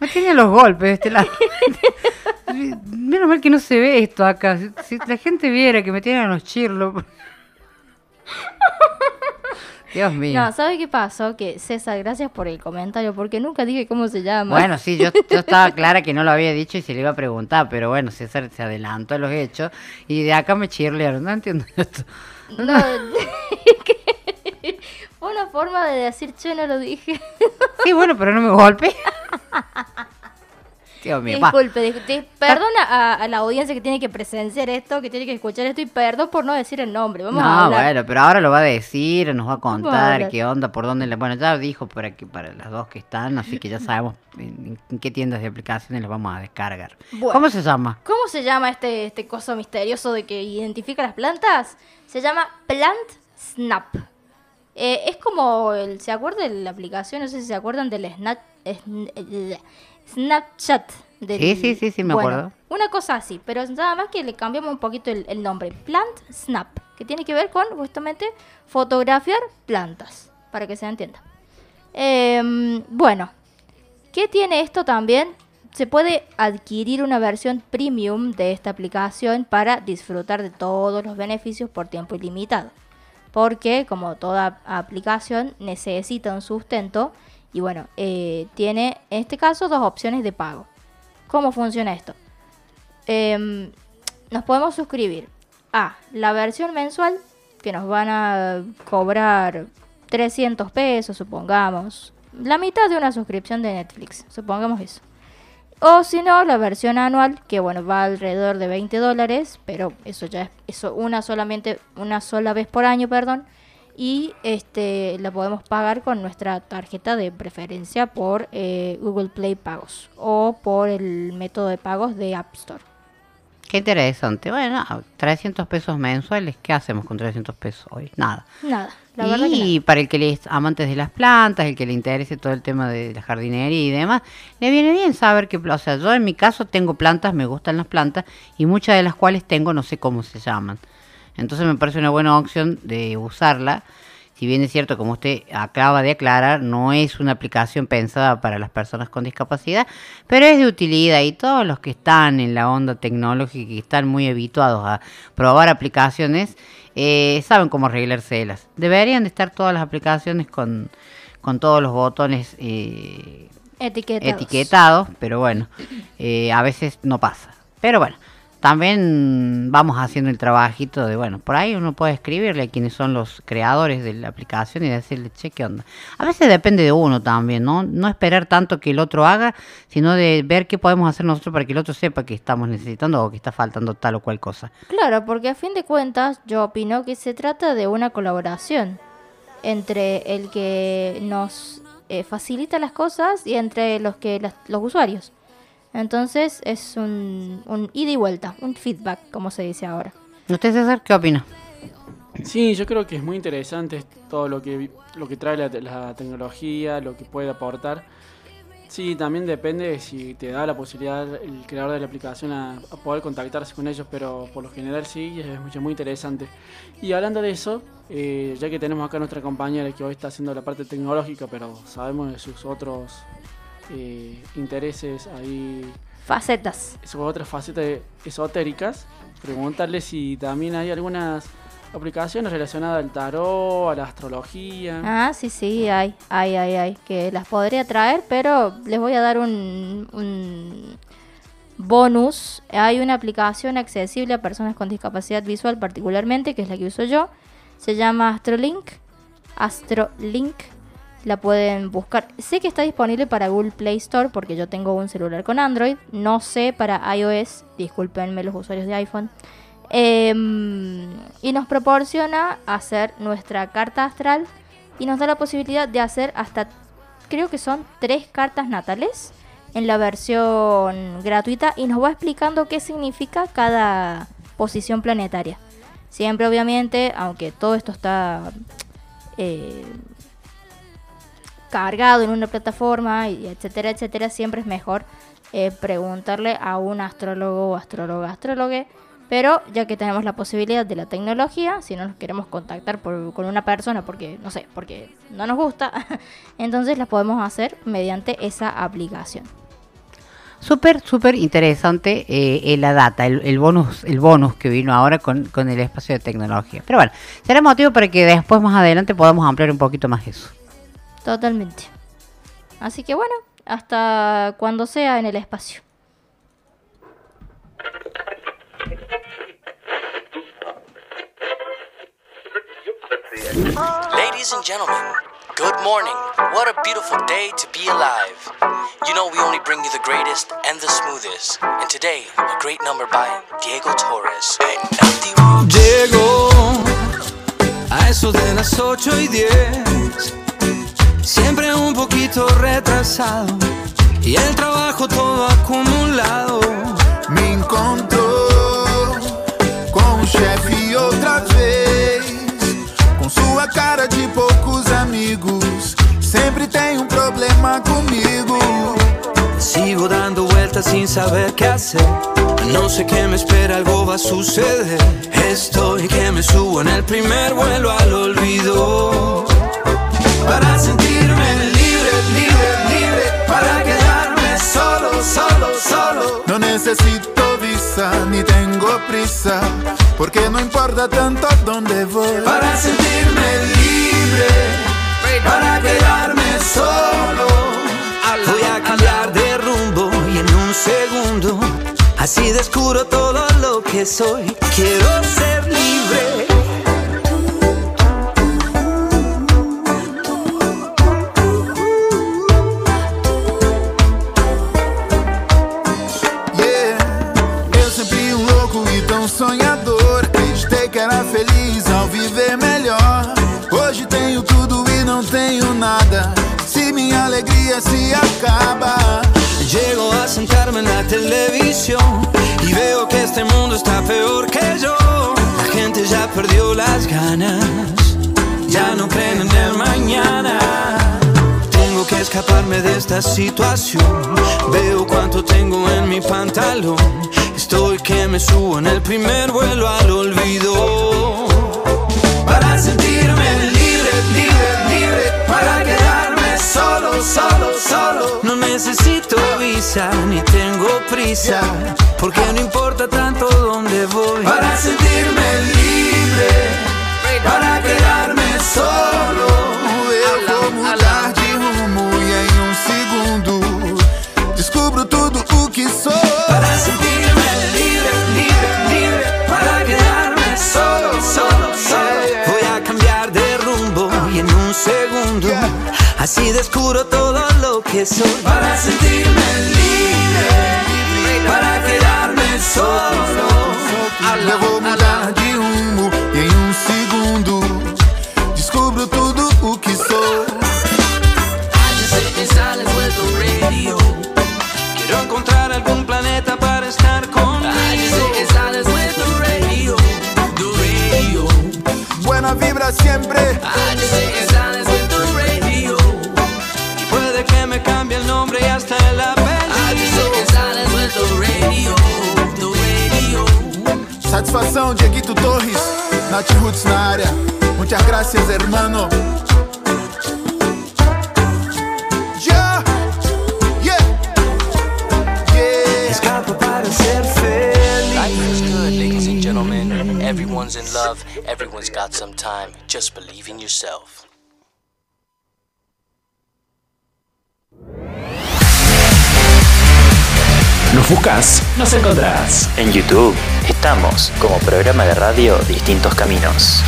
Me tienen los golpes de este lado. *laughs* Menos mal que no se ve esto acá. Si, si la gente viera que me tienen los chirlos. *laughs* Dios mío. No, ¿sabe qué pasó? Que César, gracias por el comentario, porque nunca dije cómo se llama. Bueno, sí, yo, yo estaba clara que no lo había dicho y se le iba a preguntar, pero bueno, César se adelantó a los hechos y de acá me chirlearon. No entiendo esto. No, fue una forma de decir, che, no lo dije. *laughs* Sí, bueno, pero no me golpe. *laughs* Dios mío. Disculpe, dis- dis- perdona a, a la audiencia que tiene que presenciar esto, que tiene que escuchar esto, y perdón por no decir el nombre. Vamos a No, hablar. bueno, pero ahora lo va a decir, nos va a a contar qué onda, por dónde. le- Bueno, ya dijo para que para las dos que están, así que ya sabemos en, en qué tiendas de aplicaciones las vamos a descargar. Bueno. ¿Cómo se llama? ¿Cómo se llama este, este coso misterioso de que identifica las plantas? Se llama Plant Snap. Eh, es como, el, ¿se acuerdan de la aplicación? No sé si se acuerdan del Snap, sn- eh, Snapchat. del- Sí, sí, sí, sí, me Bueno, acuerdo. Una cosa así, pero nada más que le cambiamos un poquito el, el nombre. Plant Snap, que tiene que ver con justamente fotografiar plantas, para que se entienda. Em, bueno, ¿Qué tiene esto también? Se puede adquirir una versión premium de esta aplicación para disfrutar de todos los beneficios por tiempo ilimitado. Porque como toda aplicación necesita un sustento y bueno, eh, tiene en este caso dos opciones de pago. ¿Cómo funciona esto? Em, nos podemos suscribir a la versión mensual que nos van a cobrar 300 pesos, supongamos. La mitad de una suscripción de Netflix, supongamos eso. O si no, la versión anual, que bueno, va alrededor de 20 dólares, pero eso ya es eso una solamente una sola vez por año, perdón. y este la podemos pagar con nuestra tarjeta de preferencia por eh, Google Play Pagos o por el método de pagos de App Store. Qué interesante. Bueno, 300 pesos mensuales. ¿Qué hacemos con 300 pesos hoy? Nada. Nada, la verdad que y para el que le es amantes de las plantas, el que le interese todo el tema de la jardinería y demás, le viene bien saber que, o sea, yo en mi caso tengo plantas, me gustan las plantas y muchas de las cuales tengo no sé cómo se llaman. Entonces me parece una buena opción de usarla. Si bien es cierto, como usted acaba de aclarar, no es una aplicación pensada para las personas con discapacidad, pero es de utilidad y todos los que están en la onda tecnológica y están muy habituados a probar aplicaciones, eh, saben cómo arreglárselas. Deberían de estar todas las aplicaciones con, con todos los botones eh, Etiquetados. etiquetados, pero bueno, eh, a veces no pasa. Pero bueno, también vamos haciendo el trabajito de, bueno, por ahí uno puede escribirle a quienes son los creadores de la aplicación y decirle, che, ¿qué onda? A veces depende de uno también, ¿no? No esperar tanto que el otro haga, sino de ver qué podemos hacer nosotros para que el otro sepa que estamos necesitando o que está faltando tal o cual cosa. Claro, porque a fin de cuentas yo opino que se trata de una colaboración entre el que nos eh, facilita las cosas y entre los que las- los usuarios. Entonces es un, un ida y vuelta, un feedback, como se dice ahora. ¿Usted, César, qué opina? Sí, yo creo que es muy interesante todo lo que, lo que trae la, la tecnología, lo que puede aportar. Sí, también depende de si te da la posibilidad el creador de la aplicación a, a poder contactarse con ellos, pero por lo general sí, es mucho, muy interesante. Y hablando de eso, eh, ya que tenemos acá nuestra compañera que hoy está haciendo la parte tecnológica, pero sabemos de sus otros eh, intereses ahí, Facetas. sus otras facetas esotéricas, preguntarle si también hay algunas aplicaciones relacionadas al tarot, a la astrología. Ah, sí, sí, hay, hay, hay, hay, que las podría traer, pero les voy a dar un, un bonus. Hay una aplicación accesible a personas con discapacidad visual particularmente, que es la que uso yo. Se llama Astrolink. Astrolink. La pueden buscar. Sé que está disponible para Google Play Store porque yo tengo un celular con Android. No sé para iOS. Discúlpenme los usuarios de iPhone. Em, y nos proporciona hacer nuestra carta astral y nos da la posibilidad de hacer hasta, creo que son tres cartas natales en la versión gratuita y nos va explicando qué significa cada posición planetaria. Siempre obviamente, aunque todo esto está eh, cargado en una plataforma, y etcétera, etcétera, siempre es mejor eh, preguntarle a un astrólogo o astróloga, astrólogue. Pero ya que tenemos la posibilidad de la tecnología, si no nos queremos contactar por- con una persona porque, no sé, porque no nos gusta, *laughs* entonces las podemos hacer mediante esa aplicación. Súper, súper interesante eh, eh, la data, el, el bonus el bonus que vino ahora con, con el espacio de tecnología. Pero bueno, será motivo para que después más adelante podamos ampliar un poquito más eso. Totalmente. Así que bueno, hasta cuando sea en el espacio. Ladies and gentlemen, good morning. What a beautiful day to be alive. You know, we only bring you the greatest and the smoothest. And today, a great number by Diego Torres. Llego a eso de las 8 y 10, siempre un poquito retrasado y el trabajo todo acumulado. Me encontrou com o chefe outra vez, com sua cara de poucos amigos. Sempre tem um problema comigo. Sigo dando vueltas sin saber qué hacer. No sé qué me espera, algo va a suceder. Estoy que me subo en el primer vuelo al olvido. Para sentirme libre, libre, libre. Para quedarme solo, solo, solo. No necesito visa ni tengo prisa, porque no importa tanto dónde voy. Para sentirme libre, para quedarme solo. Voy a cambiar de rumbo y en un segundo, así descubro todo lo que soy. Quiero ser libre. sonhador. Acreditei que era feliz ao viver melhor. Hoje tenho tudo e não tenho nada. Se minha alegria se acaba. Llego a sentar-me na televisão e veo que este mundo está peor que eu. A gente já perdeu as ganas, já não creen en el mañana. Que escaparme de esta situación. Veo cuánto tengo en mi pantalón. Estoy que me subo en el primer vuelo al olvido. Para sentirme libre, libre, libre. Para quedarme solo, solo, solo. No necesito visa ni tengo prisa. Porque no importa tanto dónde voy. Para sentirme libre. Para quedarme solo. Eu vou que. Para sentirme libre, libre, libre. Para quedarme solo, solo, solo. Voy a cambiar de rumbo y en un segundo así descubro todo lo que soy. Para sentirme libre, para quedarme solo. Eu vou Buena vibra siempre. Y puede que me cambie el nombre y hasta el apellido. Satisfação, Dieguito Torres, Nath Roots na área. Muchas gracias, hermano. Everyone's in love, everyone's got some time. Just believe in yourself. Nos buscas, nos encontrás. En YouTube estamos como programa de radio Distintos Caminos.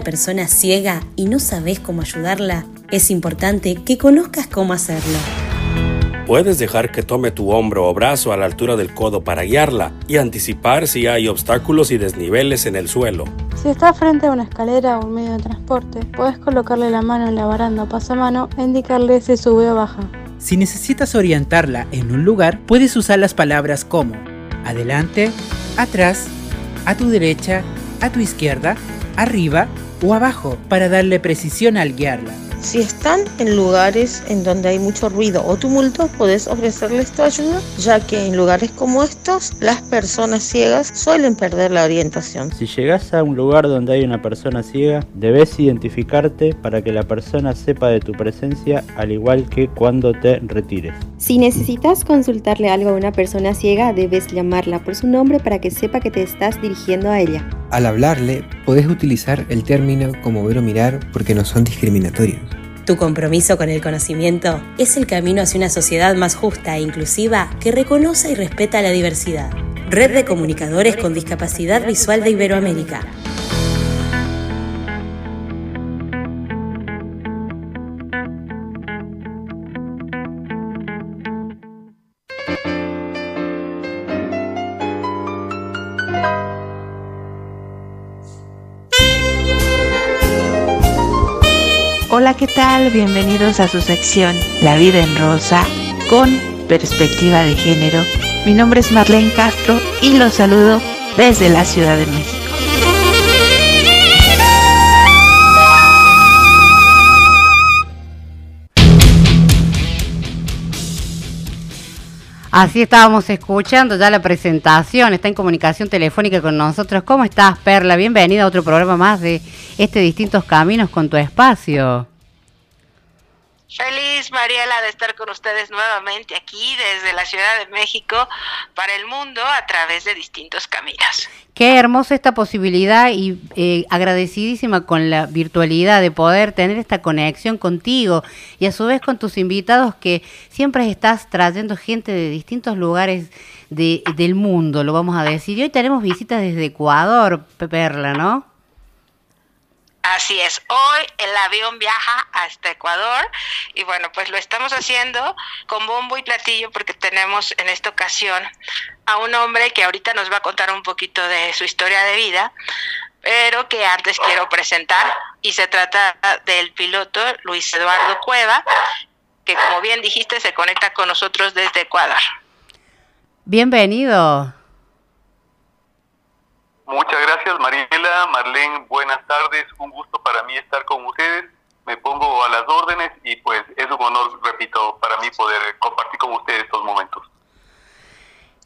Una persona ciega y no sabes cómo ayudarla, es importante que conozcas cómo hacerlo. Puedes dejar que tome tu hombro o brazo a la altura del codo para guiarla y anticipar si hay obstáculos y desniveles en el suelo. Si estás frente a una escalera o un medio de transporte, puedes colocarle la mano en la baranda o pasamano e indicarle si sube o baja. Si necesitas orientarla en un lugar, puedes usar las palabras como adelante, atrás, a tu derecha, a tu izquierda, arriba o abajo para darle precisión al guiarla. Si están en lugares en donde hay mucho ruido o tumulto, puedes ofrecerles tu ayuda, ya que en lugares como estos, las personas ciegas suelen perder la orientación. Si llegas a un lugar donde hay una persona ciega, debes identificarte para que la persona sepa de tu presencia al igual que cuando te retires. Si necesitas consultarle algo a una persona ciega, debes llamarla por su nombre para que sepa que te estás dirigiendo a ella. Al hablarle, podés utilizar el término como ver o mirar porque no son discriminatorios. Tu compromiso con el conocimiento es el camino hacia una sociedad más justa e inclusiva que reconoce y respeta la diversidad. Red de Comunicadores con Discapacidad Visual de Iberoamérica. Hola, ¿qué tal? Bienvenidos a su sección La vida en rosa con perspectiva de género. Mi nombre es Marlene Castro y los saludo desde la Ciudad de México. Así estábamos escuchando ya la presentación, está en comunicación telefónica con nosotros. ¿Cómo estás, Perla? Bienvenida a otro programa más de este Distintos Caminos con tu espacio. Feliz, Mariela, de estar con ustedes nuevamente aquí desde la Ciudad de México para el mundo a través de distintos caminos. Qué hermosa esta posibilidad y eh, agradecidísima con la virtualidad de poder tener esta conexión contigo y a su vez con tus invitados que siempre estás trayendo gente de distintos lugares de, del mundo, lo vamos a decir. Y hoy tenemos visitas desde Ecuador, Perla, ¿no? Así es, hoy el avión viaja hasta Ecuador y bueno, pues lo estamos haciendo con bombo y platillo porque tenemos en esta ocasión a un hombre que ahorita nos va a contar un poquito de su historia de vida, pero que antes quiero presentar y se trata del piloto Luis Eduardo Cueva, que como bien dijiste se conecta con nosotros desde Ecuador. Bienvenido. Muchas gracias Mariela, Marlene, buenas tardes, un gusto para mí estar con ustedes, me pongo a las órdenes y pues es un honor, repito, para mí poder compartir con ustedes estos momentos.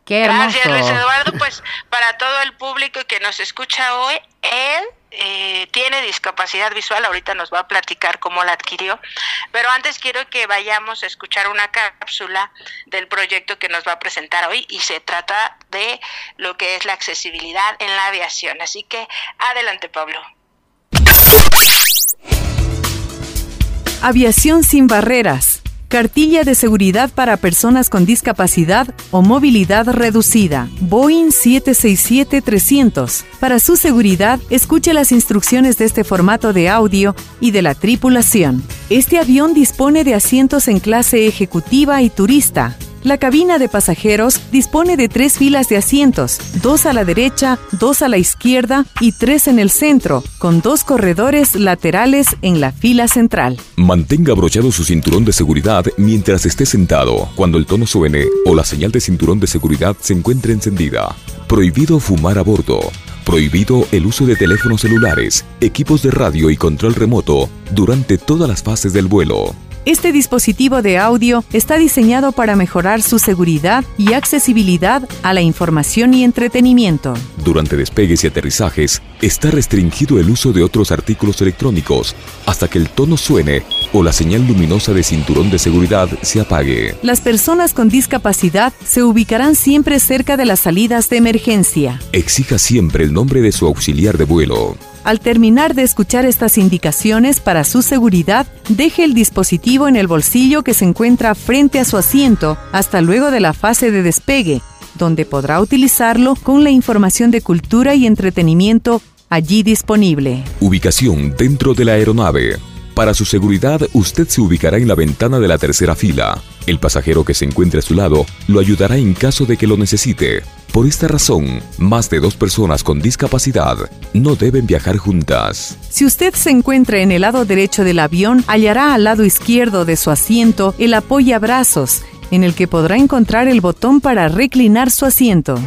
Qué. Gracias Luis Eduardo, *laughs* pues para todo el público que nos escucha hoy, él eh, tiene discapacidad visual, ahorita nos va a platicar cómo la adquirió, pero antes quiero que vayamos a escuchar una cápsula del proyecto que nos va a presentar hoy y se trata de lo que es la accesibilidad en la aviación. Así que adelante Pablo. Aviación sin barreras. Cartilla de seguridad para personas con discapacidad o movilidad reducida. Boeing 767-300. Para su seguridad, escuche las instrucciones de este formato de audio y de la tripulación. Este avión dispone de asientos en clase ejecutiva y turista. La cabina de pasajeros dispone de tres filas de asientos, dos a la derecha, dos a la izquierda y tres en el centro, con dos corredores laterales en la fila central. Mantenga abrochado su cinturón de seguridad mientras esté sentado, cuando el tono suene o la señal de cinturón de seguridad se encuentre encendida. Prohibido fumar a bordo. Prohibido el uso de teléfonos celulares, equipos de radio y control remoto durante todas las fases del vuelo. Este dispositivo de audio está diseñado para mejorar su seguridad y accesibilidad a la información y entretenimiento. Durante despegues y aterrizajes, está restringido el uso de otros artículos electrónicos hasta que el tono suene o la señal luminosa de cinturón de seguridad se apague. Las personas con discapacidad se ubicarán siempre cerca de las salidas de emergencia. Exija siempre el nombre de su auxiliar de vuelo. Al terminar de escuchar estas indicaciones para su seguridad, deje el dispositivo en el bolsillo que se encuentra frente a su asiento hasta luego de la fase de despegue, donde podrá utilizarlo con la información de cultura y entretenimiento allí disponible. Ubicación dentro de la aeronave. Para su seguridad, usted se ubicará en la ventana de la tercera fila. El pasajero que se encuentre a su lado lo ayudará en caso de que lo necesite. Por esta razón, más de dos personas con discapacidad no deben viajar juntas. Si usted se encuentra en el lado derecho del avión, hallará al lado izquierdo de su asiento el apoyabrazos, en el que podrá encontrar el botón para reclinar su asiento.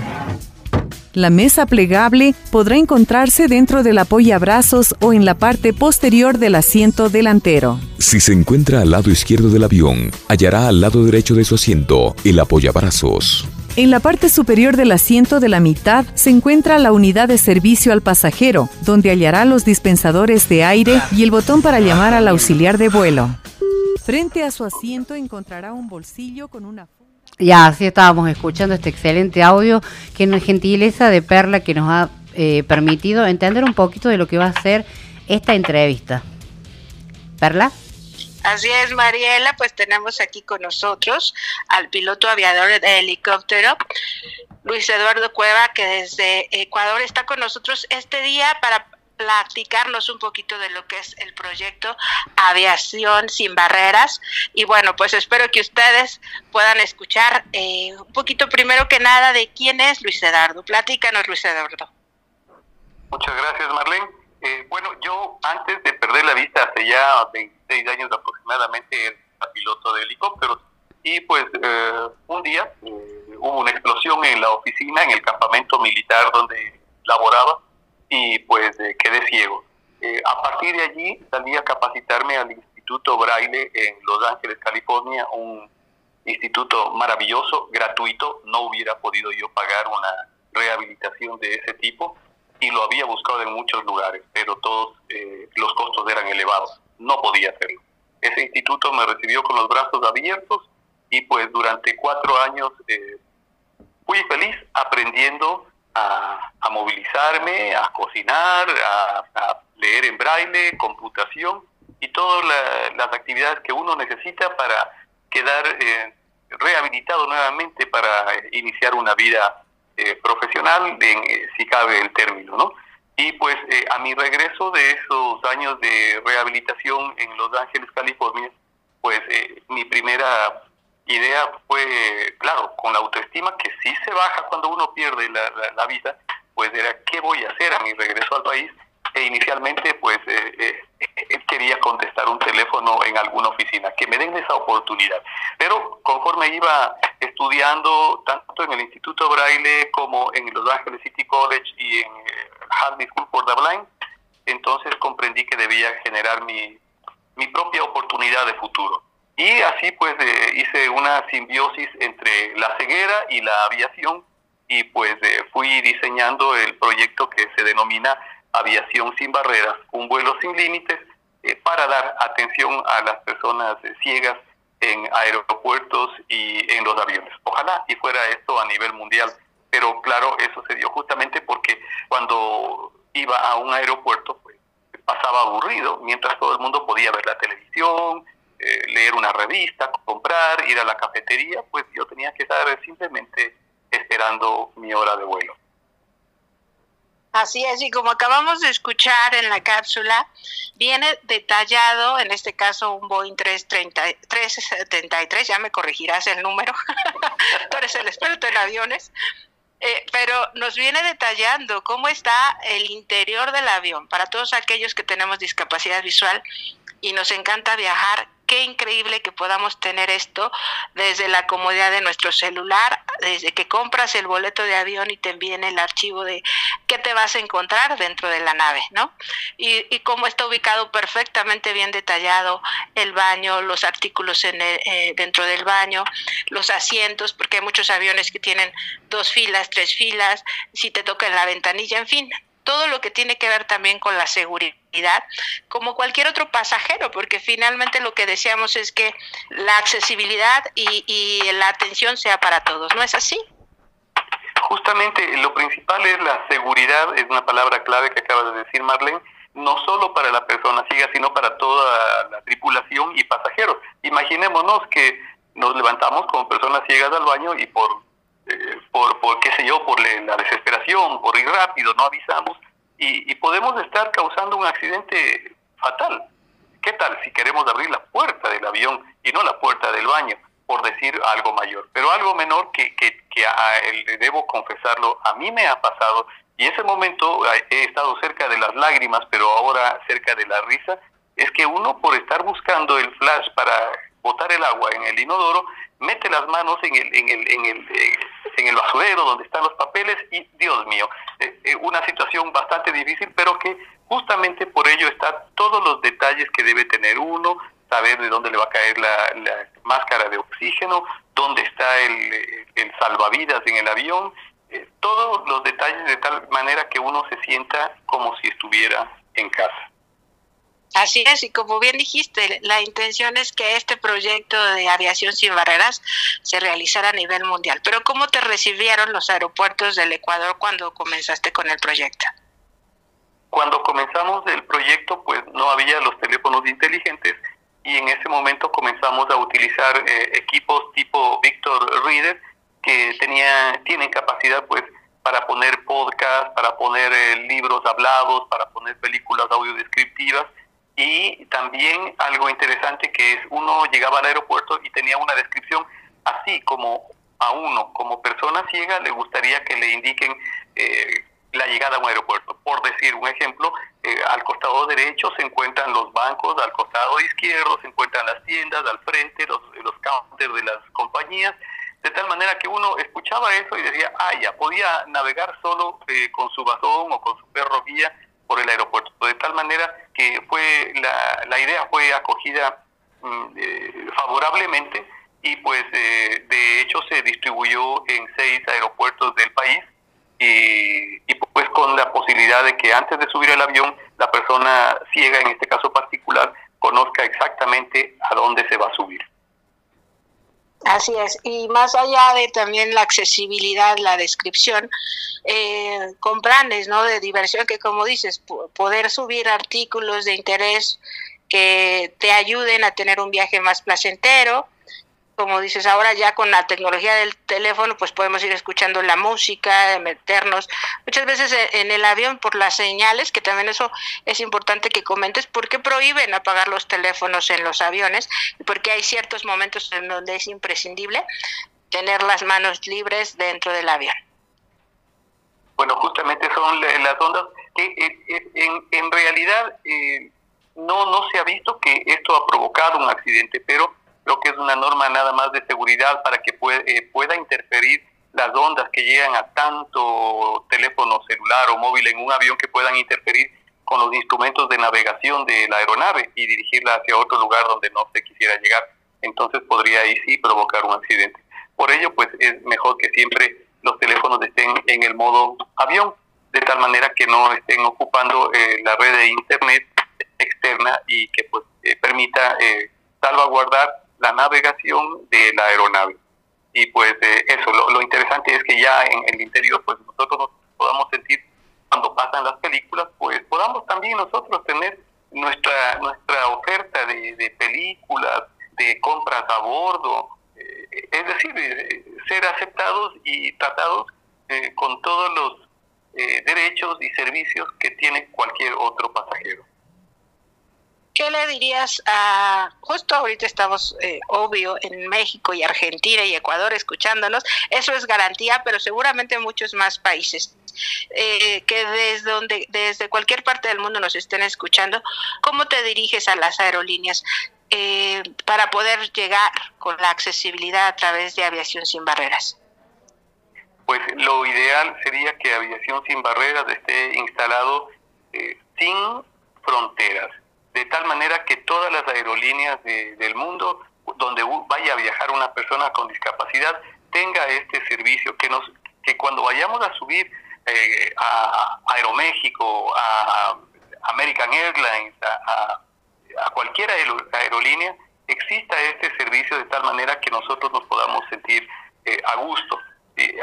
La mesa plegable podrá encontrarse dentro del apoyabrazos o en la parte posterior del asiento delantero. Si se encuentra al lado izquierdo del avión, hallará al lado derecho de su asiento el apoyabrazos. En la parte superior del asiento de la mitad se encuentra la unidad de servicio al pasajero, donde hallará los dispensadores de aire y el botón para llamar al auxiliar de vuelo. Frente a su asiento encontrará un bolsillo con una... Ya, así estábamos escuchando este excelente audio, que nos gentileza de Perla que nos ha eh, permitido entender un poquito de lo que va a ser esta entrevista. Perla. Así es, Mariela, pues tenemos aquí con nosotros al piloto aviador de helicóptero, Luis Eduardo Cueva, que desde Ecuador está con nosotros este día para platicarnos un poquito de lo que es el proyecto Aviación sin Barreras. Y bueno, pues espero que ustedes puedan escuchar eh, un poquito primero que nada de quién es Luis Eduardo. Platícanos, Luis Eduardo. Muchas gracias, Marlene. Eh, bueno, yo antes de perder la vista hace ya 26 años aproximadamente era piloto de helicópteros y pues eh, un día hubo una explosión en la oficina, en el campamento militar donde laboraba y pues eh, quedé ciego. Eh, a partir de allí salí a capacitarme al Instituto Braille en Los Ángeles, California, un instituto maravilloso, gratuito, no hubiera podido yo pagar una rehabilitación de ese tipo y lo había buscado en muchos lugares, pero todos eh, los costos eran elevados, no podía hacerlo. Ese instituto me recibió con los brazos abiertos y pues durante cuatro años fui feliz aprendiendo a, movilizarme, a cocinar, a, leer en braille, computación y todas las actividades que uno necesita para quedar eh, rehabilitado nuevamente para iniciar una vida eh, profesional, en, eh, si cabe el término, ¿no? Y pues a mi regreso de esos años de rehabilitación en Los Ángeles, California, pues mi primera idea fue, claro, con la autoestima que sí se baja cuando uno pierde la, la, vida, pues era qué voy a hacer a mi regreso al país. E inicialmente, pues, eh, eh, quería contestar un teléfono en alguna oficina, que me den esa oportunidad. Pero conforme iba estudiando, tanto en el Instituto Braille como en Los Ángeles City College y en eh, Harvey School for the Blind, entonces comprendí que debía generar mi, mi propia oportunidad de futuro. Y así pues eh, hice una simbiosis entre la ceguera y la aviación y pues eh, fui diseñando el proyecto que se denomina Aviación sin Barreras, un vuelo sin límites eh, para dar atención a las personas ciegas en aeropuertos y en los aviones. Ojalá y fuera esto a nivel mundial, pero claro, eso se dio justamente porque cuando iba a un aeropuerto pues pasaba aburrido, mientras todo el mundo podía ver la televisión, eh, leer una revista, comprar, ir a la cafetería, pues yo tenía que estar simplemente esperando mi hora de vuelo. Así es, y como acabamos de escuchar en la cápsula, viene detallado, en este caso un Boeing 373, ya me corregirás el número, *laughs* tú eres el experto en aviones, eh, pero nos viene detallando cómo está el interior del avión para todos aquellos que tenemos discapacidad visual y nos encanta viajar qué increíble que podamos tener esto desde la comodidad de nuestro celular, desde que compras el boleto de avión y te envíen el archivo de qué te vas a encontrar dentro de la nave, ¿no? Y, y cómo está ubicado perfectamente bien detallado el baño, los artículos en eh, dentro del baño, los asientos, porque hay muchos aviones que tienen dos filas, tres filas, si te toca en la ventanilla, en fin, todo lo que tiene que ver también con la seguridad, como cualquier otro pasajero, porque finalmente lo que deseamos es que la accesibilidad y, la atención sea para todos, ¿no es así? Justamente lo principal es la seguridad, es una palabra clave que acaba de decir Marlene, no solo para la persona ciega, sino para toda la tripulación y pasajeros. Imaginémonos que nos levantamos como personas ciegas al baño y por por, por, qué sé yo, por la desesperación, por ir rápido, no avisamos, y, y podemos estar causando un accidente fatal. ¿Qué tal si queremos abrir la puerta del avión y no la puerta del baño? por decir algo mayor, pero algo menor que, que, que a él, debo confesarlo, a mí me ha pasado y ese momento he estado cerca de las lágrimas, pero ahora cerca de la risa, es que uno por estar buscando el flash para botar el agua en el inodoro, mete las manos en el, en el, en el, eh, en el basurero donde están los papeles y, Dios mío, eh, eh, una situación bastante difícil, pero que justamente por ello están todos los detalles que debe tener uno, saber de dónde le va a caer la, máscara de oxígeno, dónde está el, el salvavidas en el avión, eh, todos los detalles de tal manera que uno se sienta como si estuviera en casa. Así es, y como bien dijiste, la intención es que este proyecto de aviación sin barreras se realizara a nivel mundial. Pero ¿cómo te recibieron los aeropuertos del Ecuador cuando comenzaste con el proyecto? Cuando comenzamos el proyecto, pues no había los teléfonos inteligentes y en ese momento comenzamos a utilizar eh, equipos tipo Victor Reader que tenía, tienen capacidad pues para poner podcast, para poner eh, libros hablados, para poner películas audiodescriptivas y también algo interesante que es uno llegaba al aeropuerto y tenía una descripción así como a uno como persona ciega le gustaría que le indiquen eh, la llegada a un aeropuerto. Por decir un ejemplo, eh, al costado derecho se encuentran los bancos, al costado izquierdo se encuentran las tiendas, al frente los, los counters de las compañías, de tal manera que uno escuchaba eso y decía, ah, ya, podía navegar solo eh, con su bastón o con su perro guía por el aeropuerto. De tal manera que fue la, la idea fue acogida mm, eh, favorablemente y pues eh, de hecho se distribuyó en seis aeropuertos del país y, y, pues con la posibilidad de que antes de subir al avión la persona ciega en este caso particular conozca exactamente a dónde se va a subir. Así es, y más allá de también la accesibilidad, la descripción, eh, con ¿no? de diversión que como dices, poder subir artículos de interés que te ayuden a tener un viaje más placentero, como dices ahora ya con la tecnología del teléfono pues podemos ir escuchando la música, meternos muchas veces en el avión por las señales, que también eso es importante que comentes, ¿por qué prohíben apagar los teléfonos en los aviones? Porque hay ciertos momentos en donde es imprescindible tener las manos libres dentro del avión. Bueno, justamente son las ondas que eh, eh, en, en realidad eh, no, no se ha visto que esto ha provocado un accidente, pero Creo que es una norma nada más de seguridad para que eh, pueda interferir las ondas que llegan a tanto teléfono celular o móvil en un avión que puedan interferir con los instrumentos de navegación de la aeronave y dirigirla hacia otro lugar donde no se quisiera llegar. Entonces podría ahí sí provocar un accidente. Por ello, pues es mejor que siempre los teléfonos estén en el modo avión, de tal manera que no estén ocupando eh, la red de internet externa y que pues eh, permita salvaguardar la navegación de la aeronave. Y pues eh, eso, lo, interesante es que ya en el interior, pues nosotros nos podamos sentir cuando pasan las películas, pues podamos también nosotros tener nuestra nuestra oferta de, de películas, de compras a bordo, eh, es decir, eh, ser aceptados y tratados con todos los derechos y servicios que tiene cualquier otro pasajero. ¿Qué le dirías a, justo ahorita estamos, eh, obvio, en México y Argentina y Ecuador escuchándonos, eso es garantía, pero seguramente muchos más países. Eh, que desde donde desde cualquier parte del mundo nos estén escuchando, ¿cómo te diriges a las aerolíneas eh, para poder llegar con la accesibilidad a través de aviación sin barreras? Pues lo ideal sería que aviación sin barreras esté instalado sin fronteras de tal manera que todas las aerolíneas del mundo donde vaya a viajar una persona con discapacidad tenga este servicio, que nos que cuando vayamos a subir eh, a Aeroméxico, a American Airlines, a, cualquier aerolínea, exista este servicio de tal manera que nosotros nos podamos sentir eh, a gusto.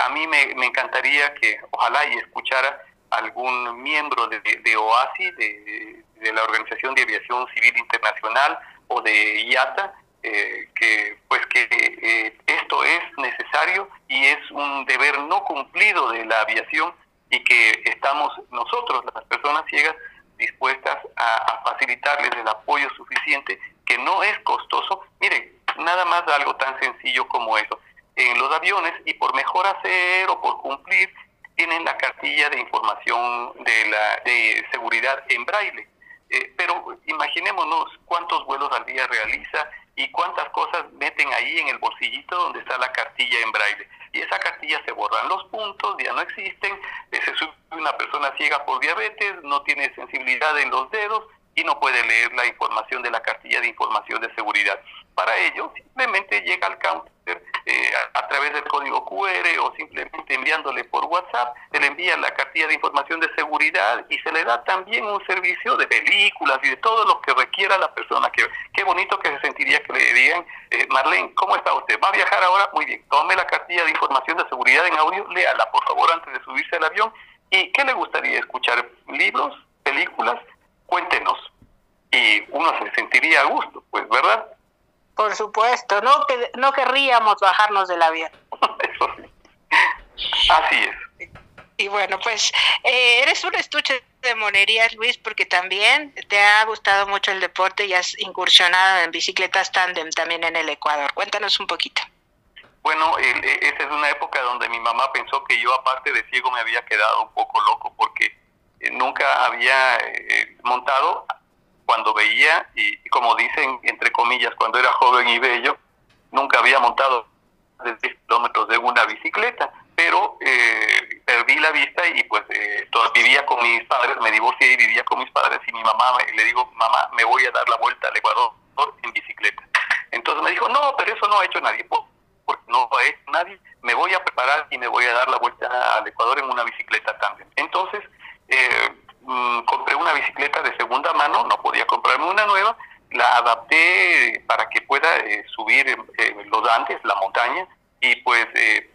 a mí me, encantaría que ojalá y escuchara algún miembro de, de OASI, de, de la Organización de Aviación Civil Internacional o de IATA, eh, que pues que eh, esto es necesario y es un deber no cumplido de la aviación y que estamos nosotros, las personas ciegas, dispuestas a, facilitarles el apoyo suficiente, que no es costoso. Miren, nada más algo tan sencillo como eso. En los aviones, y por mejor hacer o por cumplir, tienen la cartilla de información de, la, de seguridad en braille. Eh, pero imaginémonos cuántos vuelos al día realiza y cuántas cosas meten ahí en el bolsillito donde está la cartilla en braille. Y esa cartilla se borran los puntos, ya no existen, eh, se sube una persona ciega por diabetes, no tiene sensibilidad en los dedos y no puede leer la información de la cartilla de información de seguridad. Para ello, simplemente llega al counter eh, a, través del código QR o simplemente enviándole por WhatsApp, se le envía la cartilla de información de seguridad y se le da también un servicio de películas y de todo lo que requiera la persona. Que, qué bonito que se sentiría que le digan, eh, Marlene, ¿cómo está usted? ¿Va a viajar ahora? Muy bien, tome la cartilla de información de seguridad en audio, léala por favor antes de subirse al avión. ¿Y qué le gustaría escuchar? ¿Libros? ¿Películas? Cuéntenos. Y uno se sentiría a gusto, pues, ¿verdad? Por supuesto, no, que, no querríamos bajarnos del avión. Así es. Y bueno, pues eh, eres un estuche de monerías, Luis, porque también te ha gustado mucho el deporte y has incursionado en bicicletas tándem también en el Ecuador. Cuéntanos un poquito. Bueno, el- e- esa es una época donde mi mamá pensó que yo, aparte de ciego, me había quedado un poco loco porque eh, nunca había eh, montado cuando veía, y como dicen, entre comillas, cuando era joven y bello, nunca había montado de 10 kilómetros de una bicicleta, pero eh, perdí la vista y pues eh, vivía con mis padres, me divorcié y vivía con mis padres y mi mamá, me- le digo, mamá, me voy a dar la vuelta al Ecuador en bicicleta. Entonces me dijo, no, pero eso no ha hecho nadie, "Pues, porque no lo ha hecho nadie, me voy a preparar y me voy a dar la vuelta al Ecuador en una bicicleta también. Entonces, eh, mm, compré una bicicleta de segunda mano, no podía comprarme una nueva, la adapté para que pueda eh, subir eh, los Andes, la montaña, y pues eh,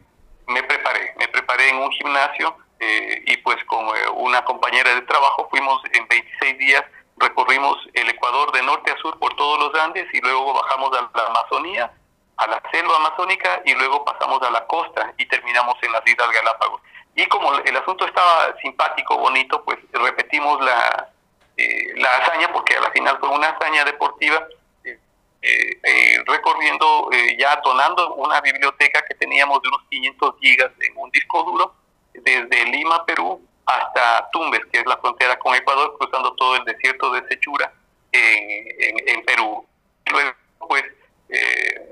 me preparé, me preparé en un gimnasio eh, y pues con eh, una compañera de trabajo fuimos en 26 días, recorrimos el Ecuador de norte a sur por todos los Andes y luego bajamos a la Amazonía, a la selva amazónica y luego pasamos a la costa y terminamos en las Islas Galápagos. Y como el asunto estaba simpático, bonito, pues repetimos la, eh, la hazaña, porque a la final fue una hazaña deportiva, eh, eh, eh, recorriendo, ya donando una biblioteca que teníamos de unos 500 gigas en un disco duro, desde Lima, Perú, hasta Tumbes, que es la frontera con Ecuador, cruzando todo el desierto de Sechura en, en- en Perú. Luego, pues, eh,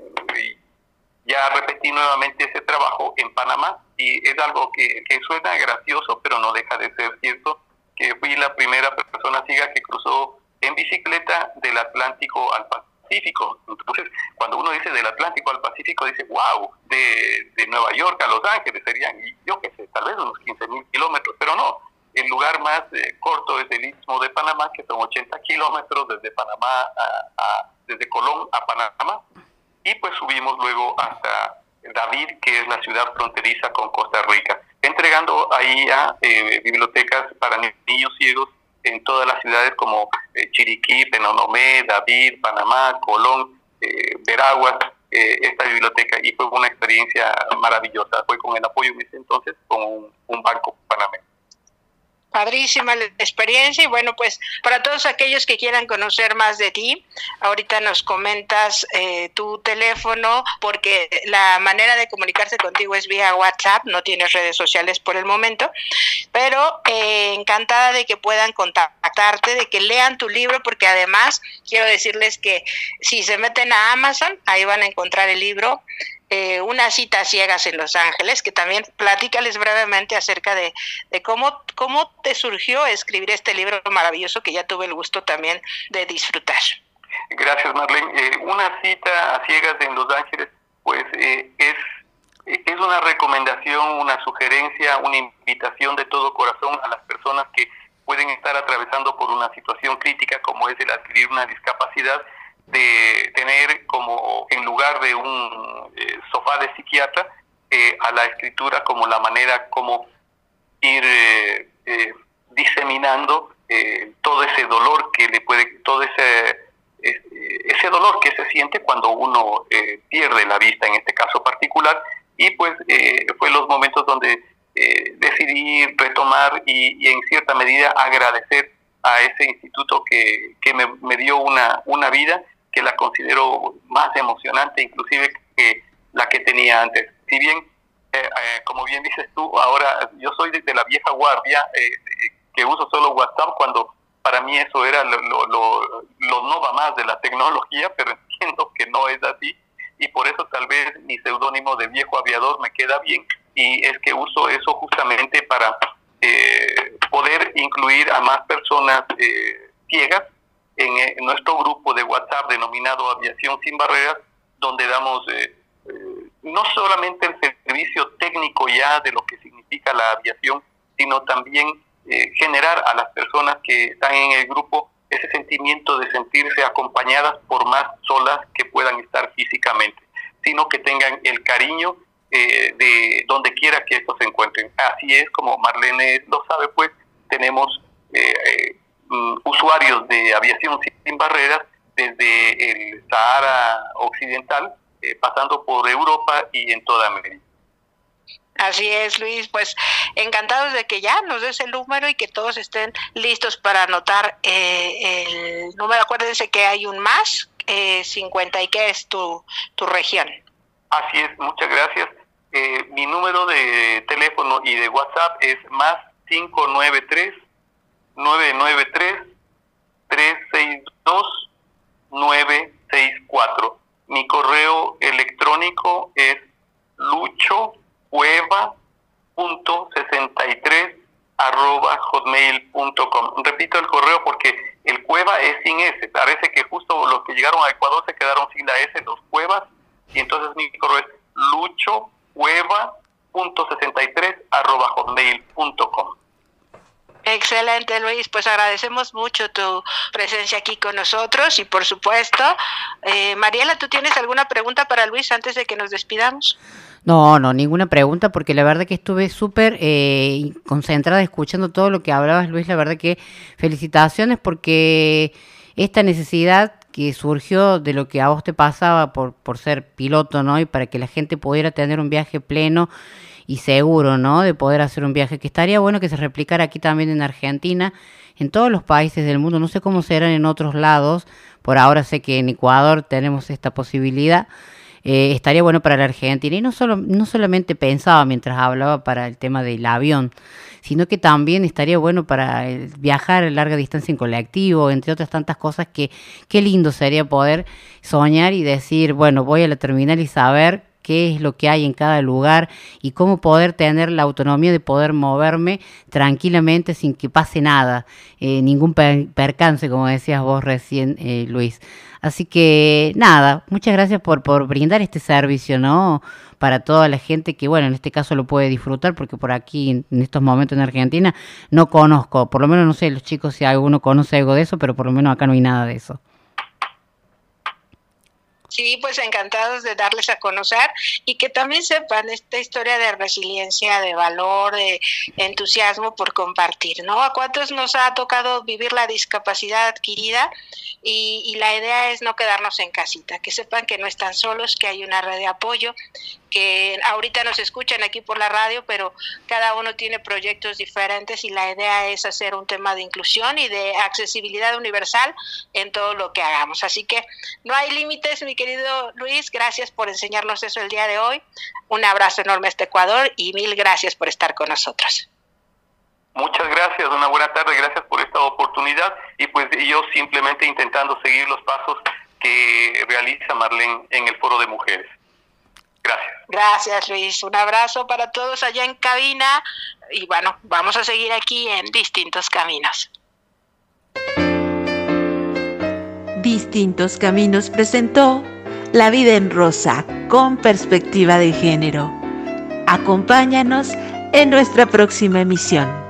ya repetí nuevamente ese trabajo en Panamá y es algo que, que suena gracioso, pero no deja de ser cierto, que fui la primera persona ciega que cruzó en bicicleta del Atlántico al Pacífico. Cuando uno dice del Atlántico al Pacífico, dice, wow, de, de Nueva York a Los Ángeles serían, yo qué sé, tal vez unos 15 mil kilómetros, pero no. El lugar más eh, corto es el Istmo de Panamá, que son 80 kilómetros desde Panamá a- desde Colón a Panamá, y pues subimos luego hasta David, que es la ciudad fronteriza con Costa Rica, entregando ahí a eh, bibliotecas para ni- niños ciegos en todas las ciudades como eh, Chiriquí, Penonomé, David, Panamá, Colón, eh, Veraguas, eh, esta biblioteca, y fue una experiencia maravillosa. Fue con el apoyo en ese entonces con un, un banco panameño. Padrísima experiencia. Y bueno, pues para todos aquellos que quieran conocer más de ti, ahorita nos comentas eh, tu teléfono porque la manera de comunicarse contigo es vía WhatsApp, no tienes redes sociales por el momento, pero eh, encantada de que puedan contactarte, de que lean tu libro porque además quiero decirles que si se meten a Amazon, ahí van a encontrar el libro eh, Unas citas ciegas en Los Ángeles, que también platícales brevemente acerca de, cómo, cómo te surgió escribir este libro maravilloso que ya tuve el gusto también de disfrutar. Gracias, Marlene. Eh, una cita a ciegas en Los Ángeles, pues eh, es, es una recomendación, una sugerencia, una invitación de todo corazón a las personas que pueden estar atravesando por una situación crítica como es el adquirir una discapacidad, de tener como en lugar de un eh, sofá de psiquiatra, eh, a la escritura como la manera como ir eh, eh, diseminando eh, todo ese dolor que le puede, todo ese es- ese dolor que se siente cuando uno pierde la vista en este caso particular. Y pues fue los momentos donde decidí retomar y, y en cierta medida agradecer a ese instituto que, que me, me dio una, una vida que la considero más emocionante inclusive que la que tenía antes. Si bien, eh, eh, como bien dices tú, ahora yo soy de, la vieja guardia eh, eh, que uso solo WhatsApp cuando para mí eso era lo, lo, lo, lo no va más de la tecnología, *laughs* pero entiendo que no es así y por eso tal vez mi seudónimo de viejo aviador me queda bien y es que uso eso justamente para eh, poder incluir a más personas eh, ciegas en, eh, en nuestro grupo de WhatsApp denominado Aviación Sin Barreras, donde damos eh, eh, no solamente el servicio técnico ya de lo que significa la aviación, sino también eh, generar a las personas que están en el grupo ese sentimiento de sentirse acompañadas por más solas que puedan estar físicamente, sino que tengan el cariño eh, de donde quiera que estos se encuentren. Así es como Marlene lo sabe, pues tenemos eh, eh, usuarios de aviación sin barreras desde el Sahara Occidental, eh, pasando por Europa y en toda América. Así es, Luis, pues encantados de que ya nos des el número y que todos estén listos para anotar eh, el número. Acuérdense que hay un más, eh, 50 y qué es tu, tu región. Así es, muchas gracias. Eh, mi número de teléfono y de WhatsApp es más 593 993 362 964. Mi correo electrónico es luchocueva.63 arroba hotmail.com. Repito el correo porque el cueva es sin S. Parece que justo los que llegaron a Ecuador se quedaron sin la S, los cuevas, y entonces mi correo es luchocueva.63 arroba hotmail.com. Excelente, Luis. Pues agradecemos mucho tu presencia aquí con nosotros y por supuesto, eh, Mariela, ¿tú tienes alguna pregunta para Luis antes de que nos despidamos? No, no, ninguna pregunta, porque la verdad que estuve súper eh, concentrada escuchando todo lo que hablabas, Luis. La verdad que felicitaciones porque esta necesidad que surgió de lo que a vos te pasaba por, por ser piloto, ¿no? Y para que la gente pudiera tener un viaje pleno y seguro, ¿no? De poder hacer un viaje que estaría bueno que se replicara aquí también en Argentina, en todos los países del mundo. No sé cómo serán en otros lados. Por ahora sé que en Ecuador tenemos esta posibilidad. Eh, estaría bueno para la Argentina. Y no, solo, no solamente pensaba mientras hablaba para el tema del avión, sino que también estaría bueno para viajar a larga distancia en colectivo, entre otras tantas cosas que qué lindo sería poder soñar y decir, bueno, voy a la terminal y saber qué es lo que hay en cada lugar y cómo poder tener la autonomía de poder moverme tranquilamente sin que pase nada, eh, ningún per- percance, como decías vos recién, eh, Luis. Así que nada, muchas gracias por, por brindar este servicio, ¿no? Para toda la gente que, bueno, en este caso lo puede disfrutar, porque por aquí, en estos momentos en Argentina, no conozco, por lo menos no sé, los chicos si alguno conoce algo de eso, pero por lo menos acá no hay nada de eso. Sí, pues encantados de darles a conocer y que también sepan esta historia de resiliencia, de valor, de entusiasmo por compartir, ¿no? A cuántos nos ha tocado vivir la discapacidad adquirida y, y la idea es no quedarnos en casita, que sepan que no están solos, que hay una red de apoyo, que ahorita nos escuchan aquí por la radio, pero cada uno tiene proyectos diferentes y la idea es hacer un tema de inclusión y de accesibilidad universal en todo lo que hagamos. Así que no hay límites, mi querido Luis, gracias por enseñarnos eso el día de hoy. Un abrazo enorme a este Ecuador y mil gracias por estar con nosotros. Muchas gracias, una buena tarde, gracias por esta oportunidad y pues yo simplemente intentando seguir los pasos que realiza Marlene en el Foro de Mujeres. Gracias. Gracias, Luis. Un abrazo para todos allá en cabina y bueno, vamos a seguir aquí en distintos caminos. Distintos Caminos presentó La vida en rosa con perspectiva de género. Acompáñanos en nuestra próxima emisión.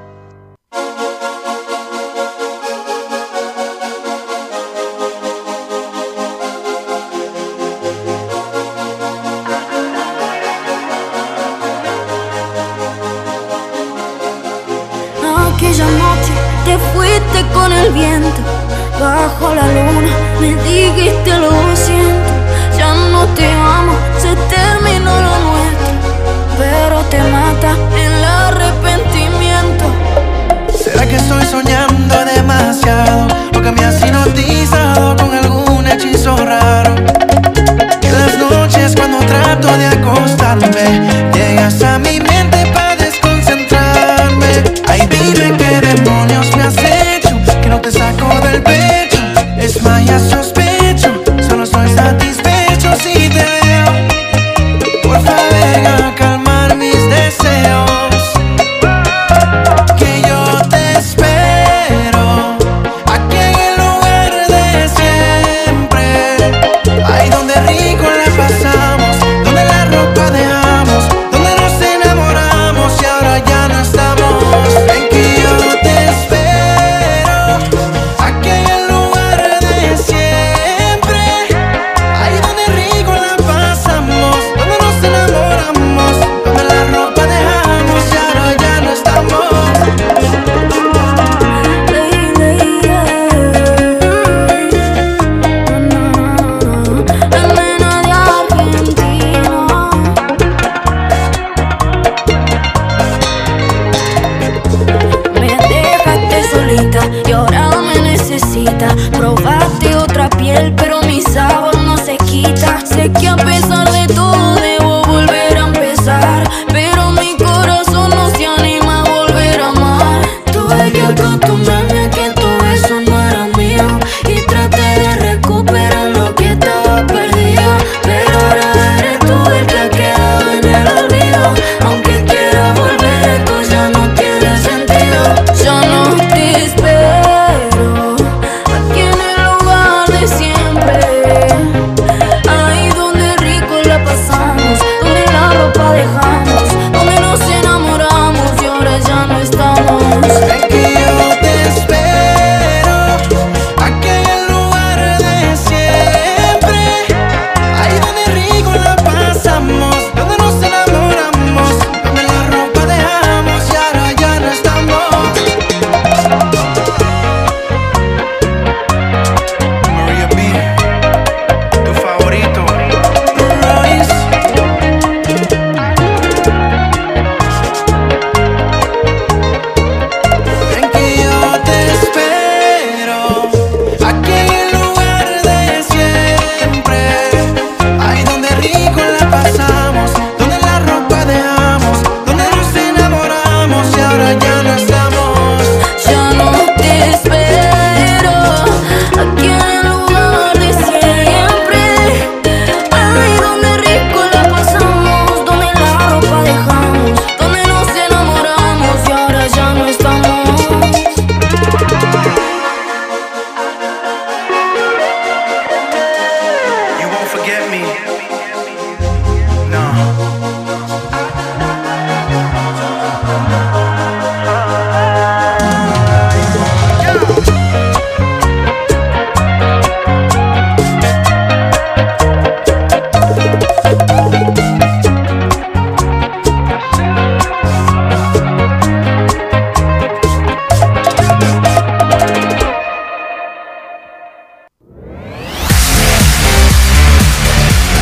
el viento, bajo la luna, me dijiste lo siento, ya no te amo, se terminó lo nuestro, pero te mata el arrepentimiento. ¿Será que estoy soñando demasiado? Porque me has hipnotizado con algún hechizo raro. En las noches cuando trato de acostarme, llegas a mi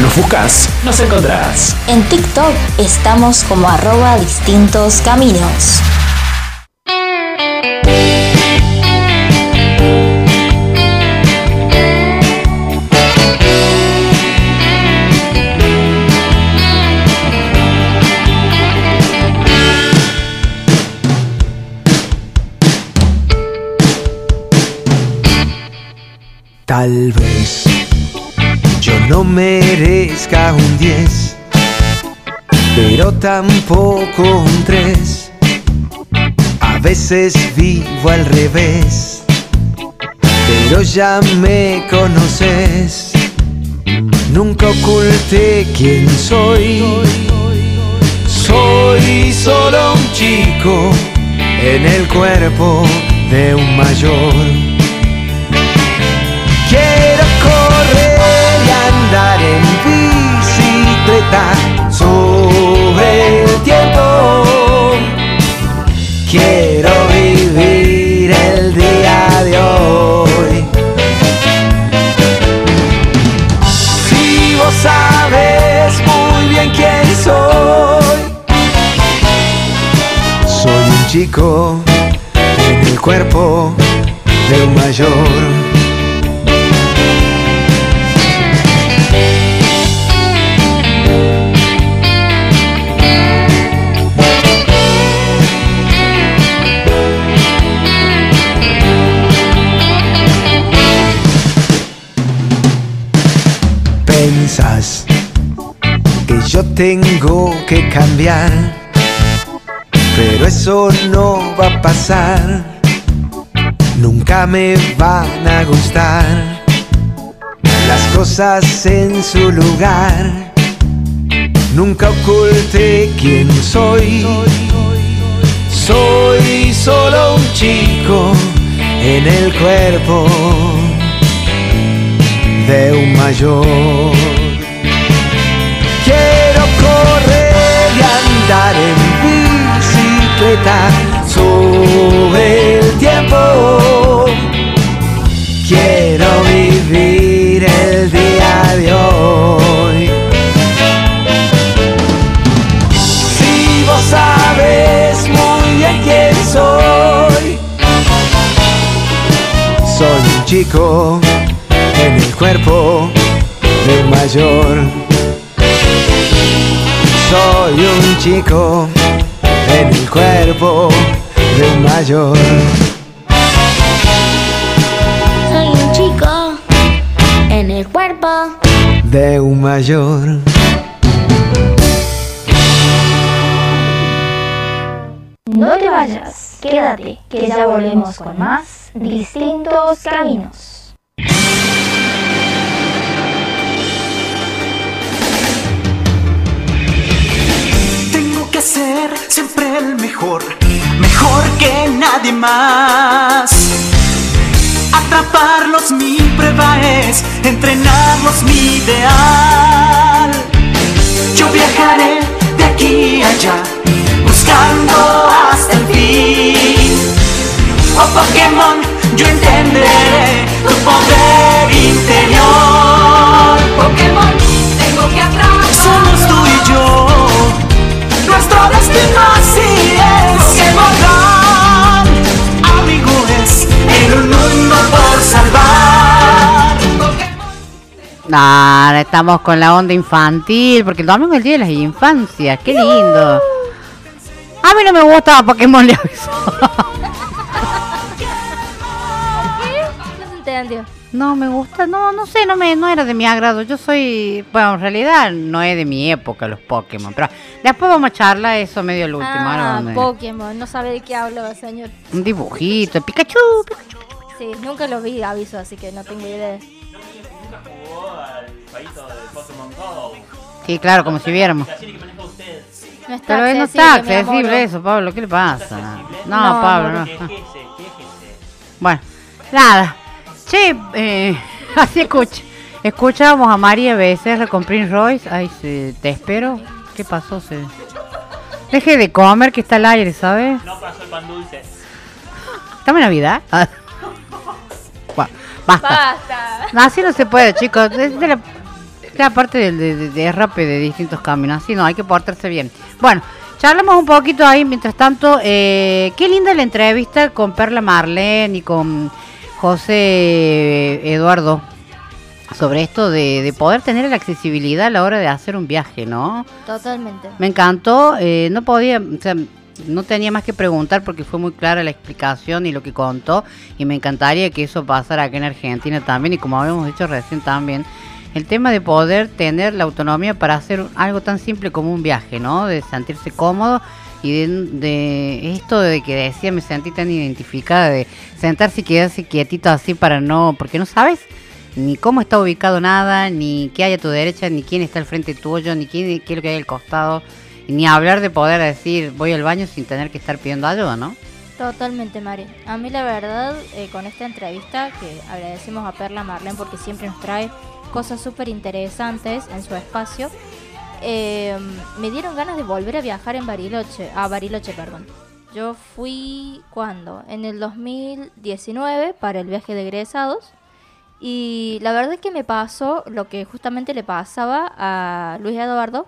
Nos buscas, nos encontrás. En TikTok estamos como arroba distintos caminos. Tal vez merezca un 10, pero tampoco un 3. A veces vivo al revés, pero ya me conoces. Nunca oculté quién soy. Soy solo un chico en el cuerpo de un mayor completa sobre el tiempo. Quiero vivir el día de hoy. Si vos sabes muy bien quién soy, soy un chico en el cuerpo de un mayor. Que yo tengo que cambiar, pero eso no va a pasar. Nunca me van a gustar las cosas en su lugar. Nunca oculte quién soy. Soy solo un chico en el cuerpo de un mayor. Bicicleta sobre el tiempo. Quiero vivir el día de hoy. Si vos sabes muy bien quién soy, soy un chico en el cuerpo de un mayor. Soy un chico en el cuerpo de un mayor. Soy un chico en el cuerpo. De un mayor. No te vayas, quédate, que ya volvemos con más distintos caminos. Ser siempre el mejor, mejor que nadie más. Atraparlos mi prueba es, entrenarlos mi ideal. Yo viajaré de aquí a allá, buscando hasta el fin. Oh Pokémon, yo entenderé tu poder interior. Pokémon, Estamos con la onda infantil, porque el domingo es el día de las infancias, qué lindo. A mí no me gustaba Pokémon. No. No me gusta, no, no sé, no me, no era de mi agrado. Yo soy, bueno, en realidad no es de mi época los Pokémon, pero después vamos a charlar eso medio al último. Ah, donde- Pokémon, no sabe de qué hablo, señor. un dibujito, Pikachu. Pikachu. Sí, nunca lo vi, aviso, así que no tengo idea. Sí, claro, como si viéramos. No está Pero no accesible, está accesible eso, Pablo, ¿qué le pasa? No, No, Pablo, no. Bueno, nada. Che, eh, *laughs* así escucha. Escuchamos a María Becerra con Prince Royce. Ay, se- te espero. ¿Qué pasó? Se... Deje de comer que está al aire, ¿sabes? No pasó el pan dulce. ¿Estamos en Navidad? Ah. *laughs* Bueno, basta. Basta. No, así no se puede, chicos. Es de la, de la parte del de, de, de distintos caminos. Así no, hay que portarse bien. Bueno, charlamos un poquito ahí. Mientras tanto, eh, qué linda la entrevista con Perla Marlene y con José Eduardo sobre esto de, de poder tener la accesibilidad a la hora de hacer un viaje, ¿no? Totalmente. Me encantó, eh, no podía, o sea, no tenía más que preguntar porque fue muy clara la explicación y lo que contó y me encantaría que eso pasara acá en Argentina también y como habíamos dicho recién también, el tema de poder tener la autonomía para hacer algo tan simple como un viaje, ¿no? De sentirse cómodo y de, esto de que decía me sentí tan identificada de sentarse y quedarse quietito así para no, porque no sabes ni cómo está ubicado nada, ni qué hay a tu derecha, ni quién está al frente tuyo, ni quién, qué es lo que hay al costado, ni hablar de poder decir voy al baño sin tener que estar pidiendo ayuda, ¿no? Totalmente, Mari. A mí la verdad, eh, con esta entrevista, que agradecemos a Perla Marlene porque siempre nos trae cosas súper interesantes en su espacio, eh, me dieron ganas de volver a viajar en Bariloche, a Bariloche, perdón. Yo fui, ¿cuándo? En el 2019 para el viaje de egresados. Y la verdad es que me pasó lo que justamente le pasaba a Luis Eduardo.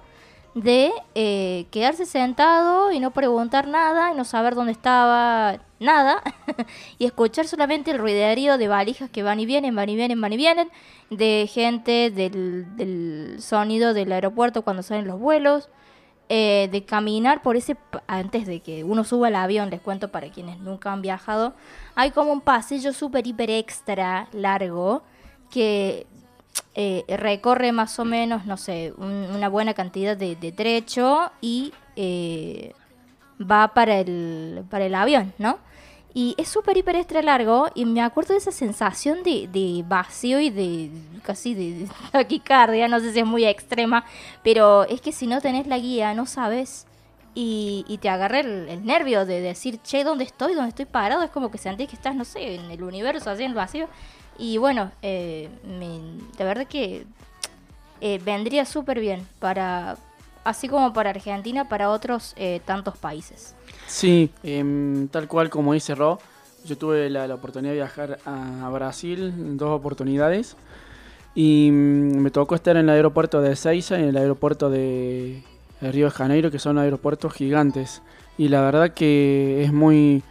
De eh, quedarse sentado y no preguntar nada y no saber dónde estaba nada *laughs* y escuchar solamente el ruiderío de valijas que van y vienen, van y vienen, van y vienen, de gente, del, del sonido del aeropuerto cuando salen los vuelos, eh, de caminar por ese, antes de que uno suba al avión, les cuento para quienes nunca han viajado, hay como un pasillo súper, hiper extra largo que eh, recorre más o menos, no sé, un- una buena cantidad de, trecho y eh, va para el, para el avión, ¿no? Y es súper, hiper extra largo y me acuerdo de esa sensación de, de vacío y de casi de *laughs* taquicardia, no sé si es muy extrema, pero es que si no tenés la guía no sabes y, y te agarra el, el nervio de decir, che, ¿dónde estoy? ¿Dónde estoy parado? Es como que sentís que estás, no sé, en el universo, así en el vacío. Y bueno, eh, me- de verdad que eh, vendría súper bien para, así como para Argentina, para otros eh, tantos países. Sí, em, tal cual como dice Ro, yo tuve la, la oportunidad de viajar a, Brasil en dos oportunidades y mm, me tocó estar en el aeropuerto de Ezeiza y en el aeropuerto de Río de Janeiro, que son aeropuertos gigantes. Y la verdad que es muy,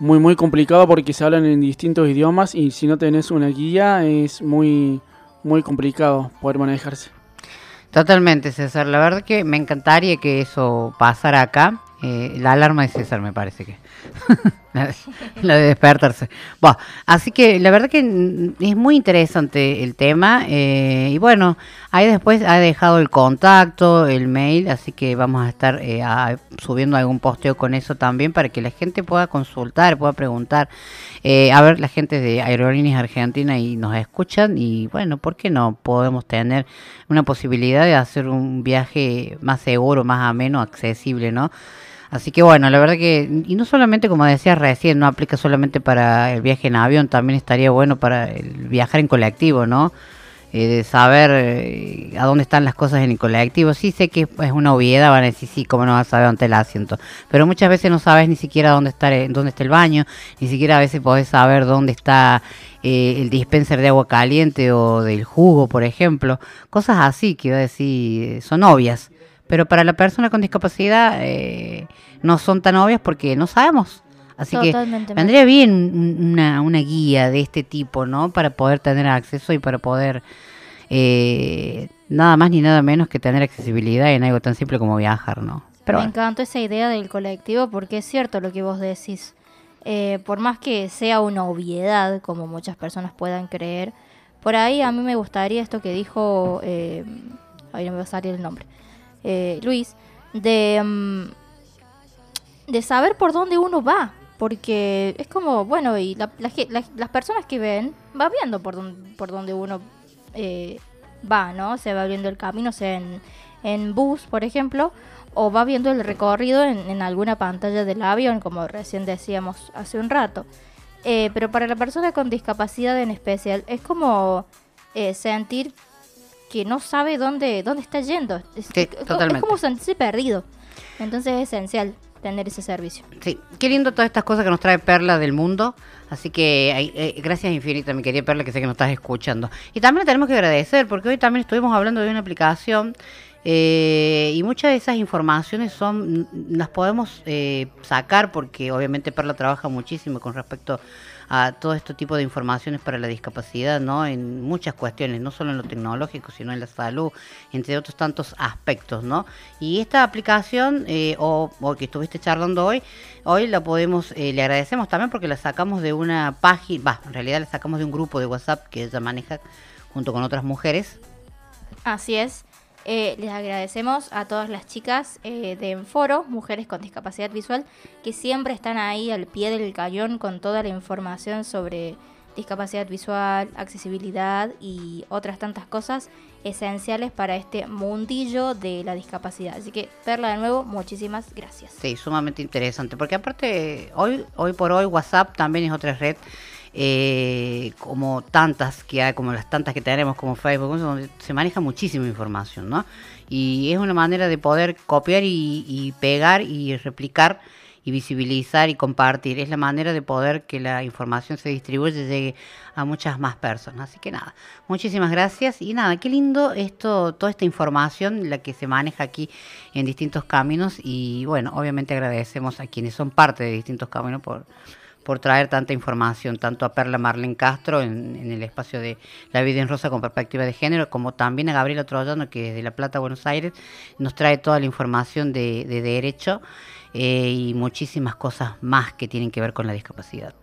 muy, muy complicado porque se hablan en distintos idiomas y si no tenés una guía es muy, muy complicado poder manejarse. Totalmente, César. La verdad que me encantaría que eso pasara acá. Eh, la alarma de César me parece que. *laughs* *laughs* la, de, despertarse. Bueno, así que la verdad que es muy interesante el tema. eh, y bueno, ahí después ha dejado el contacto, el mail, así que vamos a estar eh, subiendo algún posteo con eso también para que la gente pueda consultar, pueda preguntar. Eh, a ver, la gente de Aerolíneas Argentina y nos escuchan y bueno, ¿por qué no podemos tener una posibilidad de hacer un viaje más seguro, más ameno, accesible, ¿no? Así que bueno, la verdad que, y no solamente como decías recién, no aplica solamente para el viaje en avión, también estaría bueno para el viajar en colectivo, ¿no? Eh, de saber eh, a dónde están las cosas en el colectivo. Sí sé que es una obviedad, van a decir, sí, cómo no vas a saber dónde el asiento. Pero muchas veces no sabes ni siquiera dónde está, dónde está el baño, ni siquiera a veces podés saber dónde está eh, el dispenser de agua caliente o del jugo, por ejemplo. Cosas así que iba a decir, eh, son obvias. Pero para la persona con discapacidad eh, no son tan obvias porque no sabemos. Así Totalmente, que vendría bien un- una, una guía de este tipo, ¿no? Para poder tener acceso y para poder eh, nada más ni nada menos que tener accesibilidad en algo tan simple como viajar, ¿no? Pero Me bueno. encantó esa idea del colectivo porque es cierto lo que vos decís. Eh, por más que sea una obviedad, como muchas personas puedan creer, por ahí a mí me gustaría esto que dijo, eh, ahí no me va a salir el nombre, eh, Luis, de, mm, de saber por dónde uno va. Porque es como, bueno, y la- la las personas que ven, va viendo por, dónde por dónde uno eh, va, ¿no? Se va viendo el camino, sea en, en bus, por ejemplo, o va viendo el recorrido en, en alguna pantalla del avión, como recién decíamos hace un rato. Eh, pero para la persona con discapacidad en especial, es como eh, sentir que no sabe dónde, dónde está yendo. Es, Sí, es co- totalmente. es como sentirse perdido. Entonces es esencial tener ese servicio. Sí, qué lindo todas estas cosas que nos trae Perla del mundo. Así que eh, gracias infinitas, mi querida Perla, que sé que nos estás escuchando. Y también le tenemos que agradecer, porque hoy también estuvimos hablando de una aplicación eh, y muchas de esas informaciones son las podemos eh, sacar porque obviamente Perla trabaja muchísimo con respecto a todo este tipo de informaciones para la discapacidad, ¿no? En muchas cuestiones, no solo en lo tecnológico, sino en la salud, entre otros tantos aspectos, ¿no? Y esta aplicación, eh, o, o que estuviste charlando hoy, hoy la podemos, eh, le agradecemos también porque la sacamos de una página, va, en realidad la sacamos de un grupo de WhatsApp que ella maneja junto con otras mujeres. Así es. Eh, les agradecemos a todas las chicas eh, de Enforo, Mujeres con Discapacidad Visual, que siempre están ahí al pie del cañón con toda la información sobre discapacidad visual, accesibilidad y otras tantas cosas esenciales para este mundillo de la discapacidad. Así que, Perla, de nuevo, muchísimas gracias. Sí, sumamente interesante, porque aparte, hoy, hoy por hoy WhatsApp también es otra red, eh, como tantas que hay, como las tantas que tenemos, como Facebook, donde se maneja muchísima información, ¿no? Y es una manera de poder copiar y, y pegar y replicar y visibilizar y compartir. Es la manera de poder que la información se distribuya y llegue a muchas más personas. Así que nada, muchísimas gracias y nada, qué lindo esto, toda esta información, la que se maneja aquí en distintos caminos y bueno, obviamente agradecemos a quienes son parte de distintos caminos por por traer tanta información, tanto a Perla Marlene Castro en, el espacio de La Vida en Rosa con perspectiva de género, como también a Gabriela Troyano, que desde La Plata, Buenos Aires, nos trae toda la información de, de derecho eh, y muchísimas cosas más que tienen que ver con la discapacidad.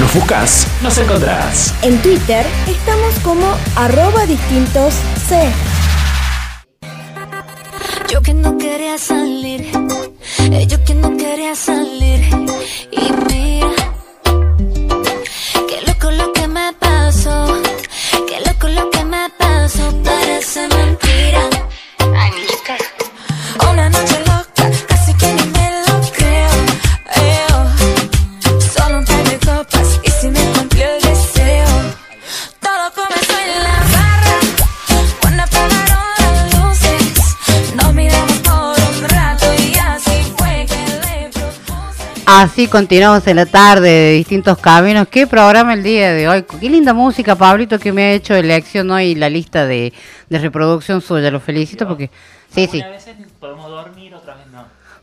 Nos buscas, nos encontrás. En Twitter estamos como arroba distintos C. Yo que no quería salir, eh, yo que no quería salir. Y mira, Así continuamos en la tarde de distintos caminos. ¿Qué programa el día de hoy? Qué linda música, Pablito, que me ha hecho elección hoy la lista de, reproducción suya. Lo felicito porque... Sí, sí. A veces podemos dormir.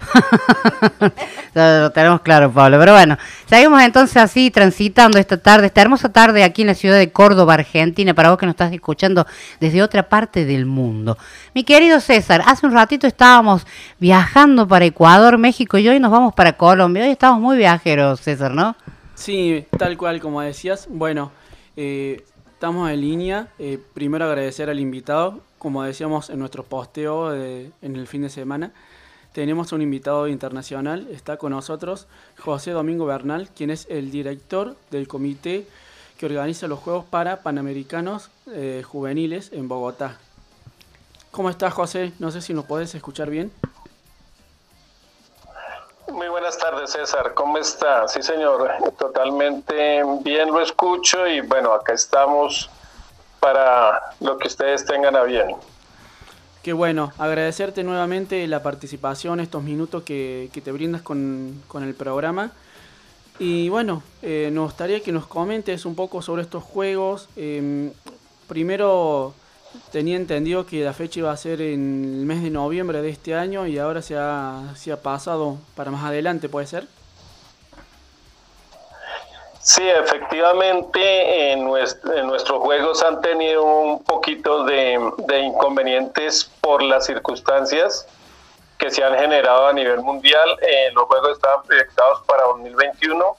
*laughs* lo tenemos claro, Pablo. Pero bueno, seguimos entonces así transitando esta tarde, esta hermosa tarde aquí en la ciudad de Córdoba, Argentina, para vos que nos estás escuchando desde otra parte del mundo. Mi querido César, hace un ratito estábamos viajando para Ecuador, México y hoy nos vamos para Colombia. Hoy estamos muy viajeros, César, ¿no? Sí, tal cual como decías. Bueno, eh, estamos en línea. Eh, primero agradecer al invitado, como decíamos en nuestro posteo en el fin de semana. Tenemos un invitado internacional, está con nosotros José Domingo Bernal, quien es el director del comité que organiza los Juegos para Panamericanos eh, Juveniles en Bogotá. ¿Cómo estás, José? No sé si nos podés escuchar bien. Muy buenas tardes, César. ¿Cómo está? Sí, señor. Totalmente bien lo escucho y bueno, acá estamos para lo que ustedes tengan a bien. Qué bueno, agradecerte nuevamente la participación, estos minutos que, te brindas con, el programa. Y bueno, eh, nos gustaría que nos comentes un poco sobre estos juegos. Em, primero, tenía entendido que la fecha iba a ser en el mes de noviembre de este año y ahora se ha, se ha pasado para más adelante, ¿puede ser? Sí, efectivamente, en, nuestros juegos han tenido un poquito de, inconvenientes por las circunstancias que se han generado a nivel mundial. Eh, los juegos estaban proyectados para 2021.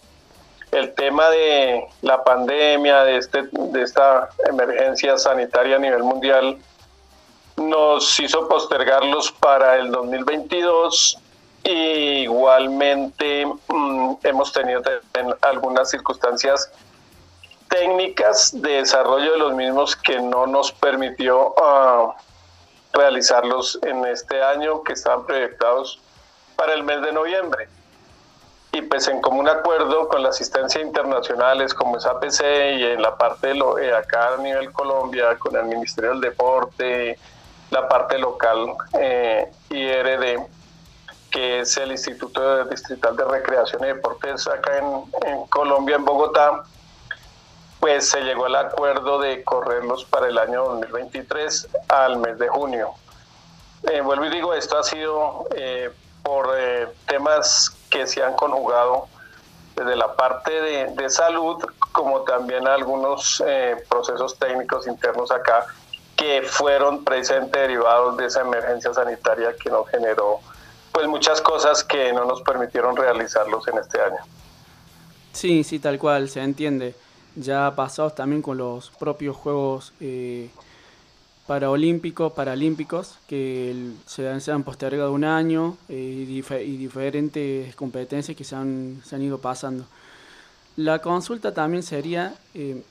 El tema de la pandemia, de, este, de esta emergencia sanitaria a nivel mundial, nos hizo postergarlos para el 2022 igualmente mm, hemos tenido algunas circunstancias técnicas de desarrollo de los mismos que no nos permitió ah, realizarlos en este año que estaban proyectados para el mes de noviembre. Y pues en común acuerdo con la asistencia internacionales como es APC y en la parte de eh, acá a nivel Colombia con el Ministerio del Deporte, la parte local eh, IRD, que es el Instituto Distrital de Recreación y Deportes acá en, Colombia, en Bogotá, pues se llegó al acuerdo de correrlos para el año 2023 al mes de junio. Eh, vuelvo y digo, esto ha sido eh, por eh, temas que se han conjugado desde la parte de, salud, como también algunos procesos técnicos internos acá que fueron precisamente derivados de esa emergencia sanitaria que nos generó pues muchas cosas que no nos permitieron realizarlos en este año. Sí, sí, tal cual, se entiende. Ya pasados también con los propios Juegos eh, Paraolímpicos, Paralímpicos, que se han, postergado un año eh, y, diferentes competencias que se han, se han ido pasando. La consulta también sería, eh,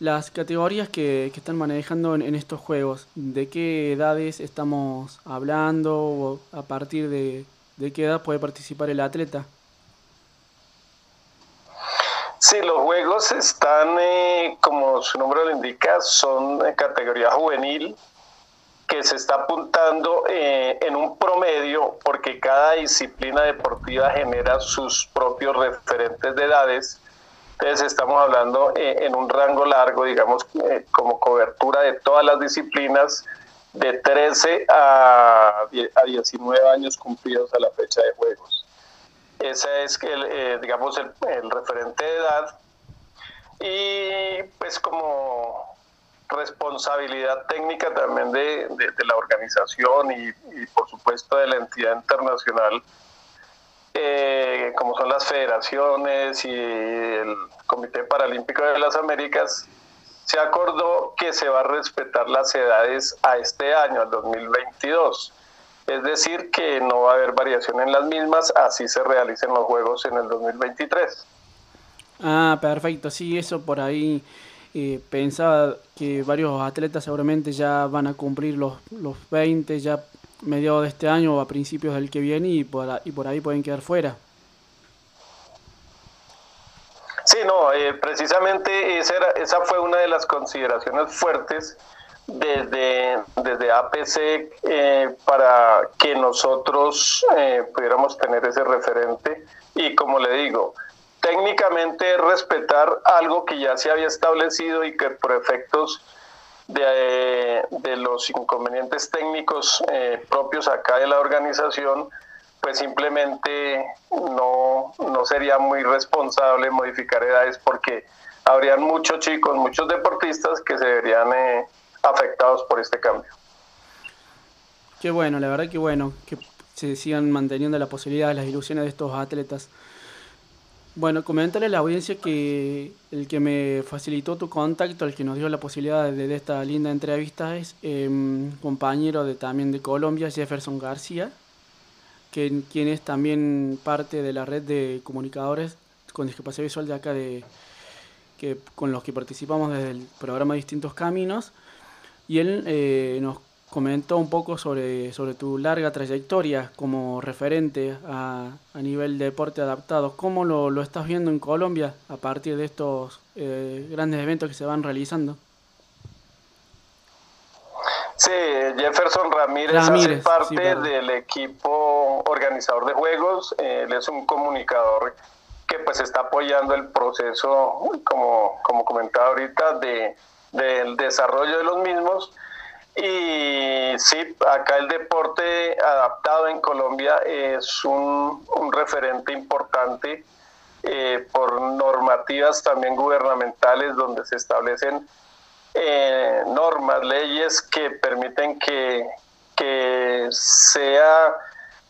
las categorías que, están manejando en, estos juegos, ¿de qué edades estamos hablando o a partir de, qué edad puede participar el atleta? Sí, los juegos están, eh, como su nombre lo indica, son categoría juvenil, que se está apuntando eh, en un promedio, porque cada disciplina deportiva genera sus propios referentes de edades entonces estamos hablando eh, en un rango largo, digamos, eh, como cobertura de todas las disciplinas, de 13 a, 19 años cumplidos a la fecha de juegos. Ese es, el, eh, digamos, el, referente de edad. Y pues como responsabilidad técnica también de, la organización y, por supuesto de la entidad internacional, eh, como son las federaciones y el Comité Paralímpico de las Américas, se acordó que se va a respetar las edades a este año, al 2022. Es decir, que no va a haber variación en las mismas, así se realicen los Juegos en el 2023. Ah, perfecto, sí, eso por ahí eh, pensaba que varios atletas seguramente ya van a cumplir los, los 20, ya mediados de este año o a principios del que viene y por, y por ahí pueden quedar fuera. Sí, no, eh, precisamente esa, era, esa fue una de las consideraciones fuertes desde, desde APC eh, para que nosotros eh, pudiéramos tener ese referente y como le digo, técnicamente respetar algo que ya se había establecido y que por efectos de, los inconvenientes técnicos eh, propios acá de la organización, pues simplemente no, no sería muy responsable modificar edades porque habrían muchos chicos, muchos deportistas que se verían eh, afectados por este cambio. Qué bueno, la verdad que bueno, que se sigan manteniendo la posibilidad, las ilusiones de estos atletas. Bueno, comentarle a la audiencia que el que me facilitó tu contacto, el que nos dio la posibilidad de, esta linda entrevista es em, compañero de, también de Colombia, Jefferson García, que, quien es también parte de la red de comunicadores con discapacidad visual de acá de, que, con los que participamos desde el programa Distintos Caminos. Y él eh, nos comentó un poco sobre, sobre tu larga trayectoria como referente a, a nivel de deporte adaptado. ¿Cómo lo, lo, estás viendo en Colombia a partir de estos eh, grandes eventos que se van realizando? Sí, Jefferson Ramírez, hace parte del equipo organizador de juegos. Él es un comunicador que pues está apoyando el proceso, como, como comentaba ahorita, de, del desarrollo de los mismos y sí, acá el deporte adaptado en Colombia es un, referente importante eh, por normativas también gubernamentales donde se establecen eh, normas, leyes que permiten que, que sea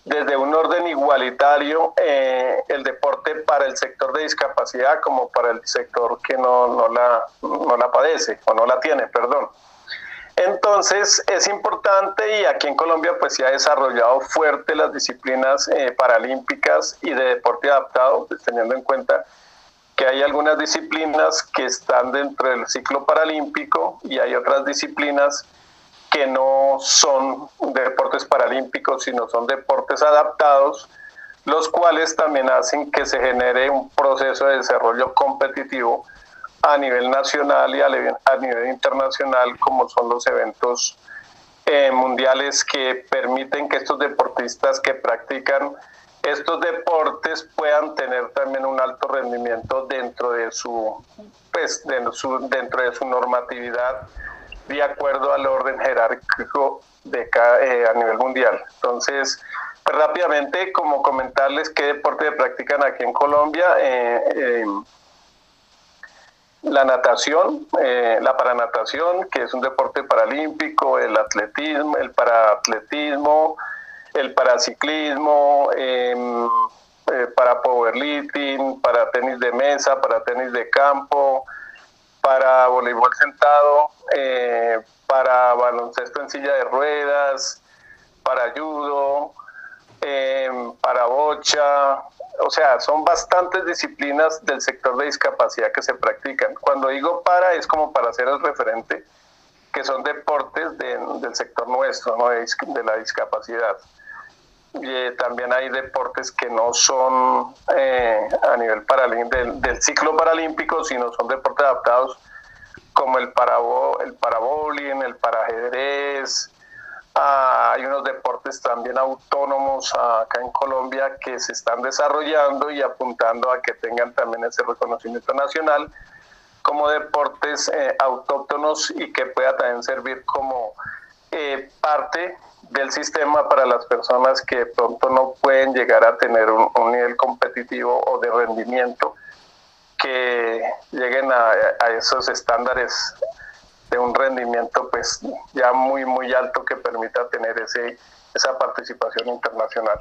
desde un orden igualitario eh, el deporte para el sector de discapacidad como para el sector que no, no, la, no la padece o no la tiene, perdón. Entonces es importante y aquí en Colombia pues se ha desarrollado fuerte las disciplinas eh, paralímpicas y de deporte adaptado, pues, teniendo en cuenta que hay algunas disciplinas que están dentro del ciclo paralímpico y hay otras disciplinas que no son deportes paralímpicos, sino son deportes adaptados, los cuales también hacen que se genere un proceso de desarrollo competitivo a nivel nacional y a nivel, internacional, como son los eventos eh, mundiales que permiten que estos deportistas que practican estos deportes puedan tener también un alto rendimiento dentro de su, pues, dentro de su normatividad de acuerdo al orden jerárquico de cada, eh, a nivel mundial. Entonces, pues, rápidamente, como comentarles qué deporte practican aquí en Colombia. Eh, la natación, eh, la paranatación, que es un deporte paralímpico, el atletismo, el paraatletismo, el paraciclismo, em, eh, para powerlifting, para tenis de mesa, para tenis de campo, para voleibol sentado, eh, para baloncesto en silla de ruedas, para judo, para bocha, o sea, son bastantes disciplinas del sector de discapacidad que se practican. Cuando digo para, es como para hacer el referente, que son deportes del sector nuestro, ¿no? de, la discapacidad. Y eh, también hay deportes que no son eh, a nivel del, del, ciclo paralímpico, sino son deportes adaptados como el para el parabowling, el parajedrez, Ah, hay unos deportes también autónomos acá en Colombia que se están desarrollando y apuntando a que tengan también ese reconocimiento nacional como deportes eh, autóctonos y que pueda también servir como eh, parte del sistema para las personas que pronto no pueden llegar a tener un, nivel competitivo o de rendimiento que lleguen a, a esos estándares de un rendimiento pues ya muy muy alto que permita tener ese esa participación internacional.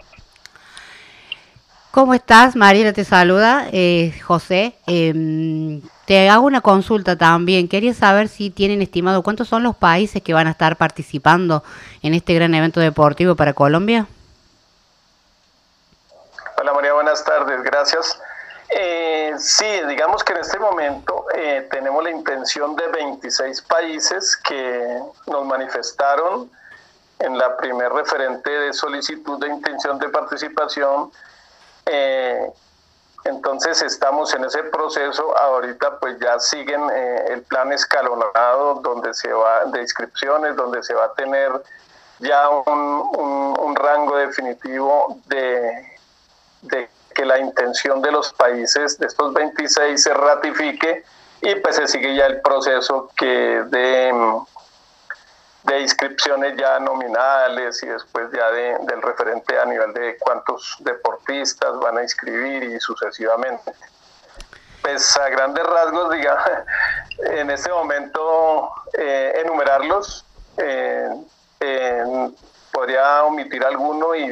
¿Cómo estás? Mariela te saluda, eh, José. Em, te hago una consulta también. Quería saber si tienen estimado cuántos son los países que van a estar participando en este gran evento deportivo para Colombia. Hola María, buenas tardes, gracias. Eh, sí, digamos que en este momento eh, tenemos la intención de 26 países que nos manifestaron en la primer referente de solicitud de intención de participación. Eh, entonces estamos en ese proceso. Ahorita pues ya siguen eh, el plan escalonado donde se va de inscripciones, donde se va a tener ya un, un rango definitivo de, de que la intención de los países, de estos 26, se ratifique y pues se sigue ya el proceso que de, de inscripciones ya nominales y después ya de, del referente a nivel de cuántos deportistas van a inscribir y sucesivamente. Pues a grandes rasgos, diga, *laughs* en este momento eh, enumerarlos, eh, podría omitir alguno y,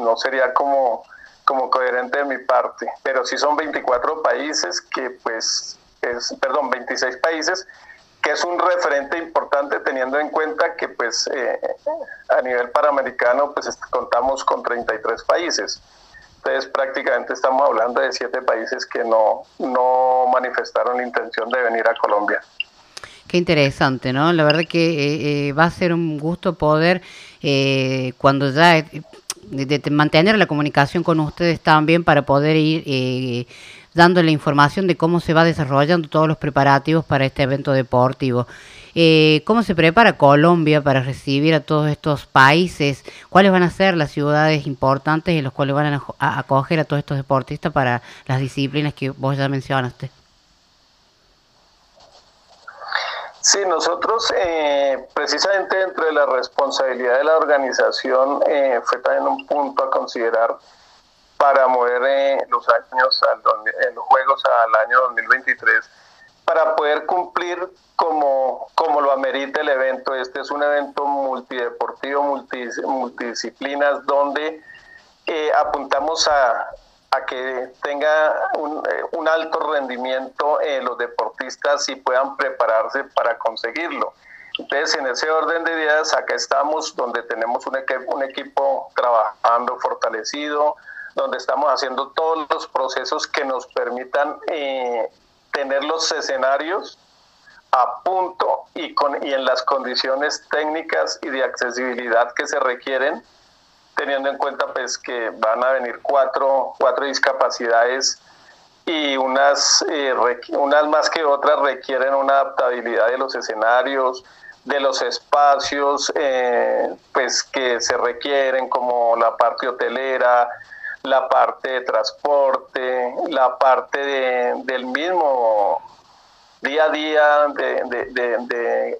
no, sería como, como coherente de mi parte, pero sí son 24 países que pues, es, perdón, 26 países que es un referente importante teniendo en cuenta que pues eh, a nivel panamericano pues contamos con 33 países. Entonces prácticamente estamos hablando de siete países que no, no manifestaron intención de venir a Colombia. Qué interesante, ¿no? La verdad que eh, eh, va a ser un gusto poder cuando ya de, mantener la comunicación con ustedes también para poder ir dando la información de cómo se va desarrollando todos los preparativos para este evento deportivo. Eh, ¿Cómo se prepara Colombia para recibir a todos estos países? ¿Cuáles van a ser las ciudades importantes en las cuales van a, acoger a todos estos deportistas para las disciplinas que vos ya mencionaste? Sí, nosotros eh, precisamente dentro de la responsabilidad de la organización eh, fue también un punto a considerar para mover eh, los años, al, los Juegos al año 2023, para poder cumplir como, como lo amerita el evento. Este es un evento multideportivo, multidisciplinas, donde eh, apuntamos a, a, que tenga un, eh, alto rendimiento los deportistas y puedan prepararse para conseguirlo. Entonces, en ese orden de ideas, acá estamos donde tenemos un, un equipo trabajando fortalecido, donde estamos haciendo todos los procesos que nos permitan eh, tener los escenarios a punto y, con, y en las condiciones técnicas y de accesibilidad que se requieren, teniendo en cuenta pues que van a venir cuatro, cuatro discapacidades y unas, eh, unas más que otras requieren una adaptabilidad de los escenarios, de los espacios eh, pues que se requieren como la parte hotelera, la parte de transporte, la parte del mismo día a día de, de,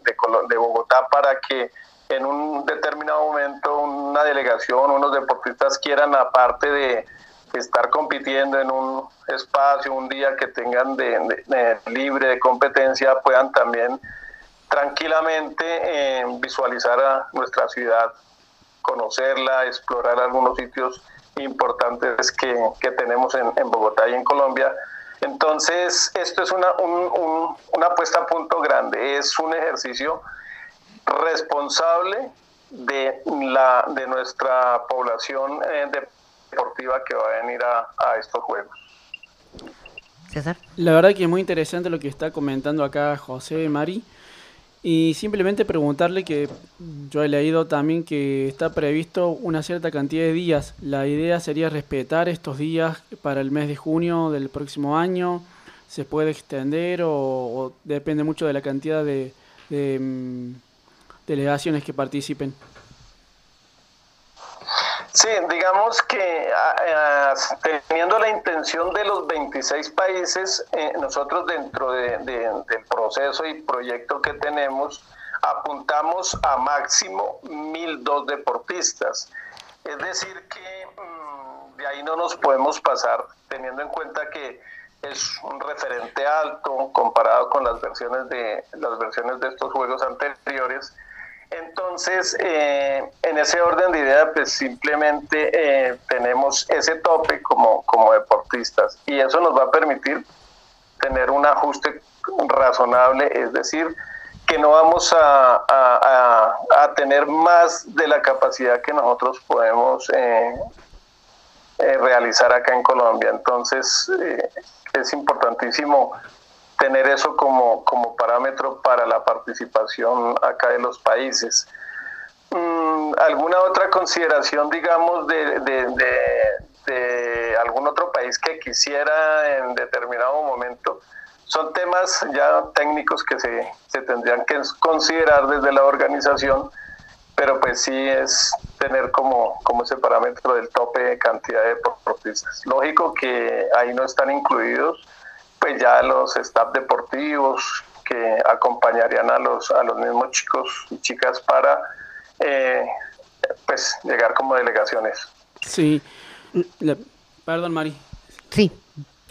de, Bogotá para que en un determinado momento una delegación, unos deportistas quieran, aparte de estar compitiendo en un espacio, un día que tengan de, libre de competencia, puedan también tranquilamente eh, visualizar a nuestra ciudad, conocerla, explorar algunos sitios importantes que, que tenemos en, Bogotá y en Colombia. Entonces, esto es una, un, una puesta a punto grande, es un ejercicio responsable de, la, de nuestra población eh, deportiva que va a venir a, a estos Juegos. César. La verdad que es muy interesante lo que está comentando acá José Mari. Y simplemente preguntarle que yo he leído también que está previsto una cierta cantidad de días. La idea sería respetar estos días para el mes de junio del próximo año. ¿Se puede extender o, depende mucho de la cantidad de, mm, delegaciones que participen? Sí, digamos que ah, eh, teniendo la intención de los 26 países, eh, nosotros dentro del proceso y proyecto que tenemos, apuntamos a máximo 1.002 deportistas. Es decir, que mm, de ahí no nos podemos pasar, teniendo en cuenta que es un referente alto comparado con las versiones de las versiones de estos juegos anteriores entonces, eh, en ese orden de idea, pues simplemente eh, tenemos ese tope como, como deportistas y eso nos va a permitir tener un ajuste razonable, es decir, que no vamos a, a, tener más de la capacidad que nosotros podemos eh, realizar acá en Colombia. Entonces, es importantísimo tener eso como, como parámetro para la participación acá de los países. Mm, ¿Alguna otra consideración, digamos, de, de, algún otro país que quisiera en determinado momento? Son temas ya técnicos que se, se tendrían que considerar desde la organización, pero pues sí es tener como, como ese parámetro del tope de cantidad de deportistas. Lógico que ahí no están incluidos pues ya los staff deportivos, que acompañarían a los, a los mismos chicos y chicas para eh, pues llegar como delegaciones. Sí. Perdón, Mari. Sí,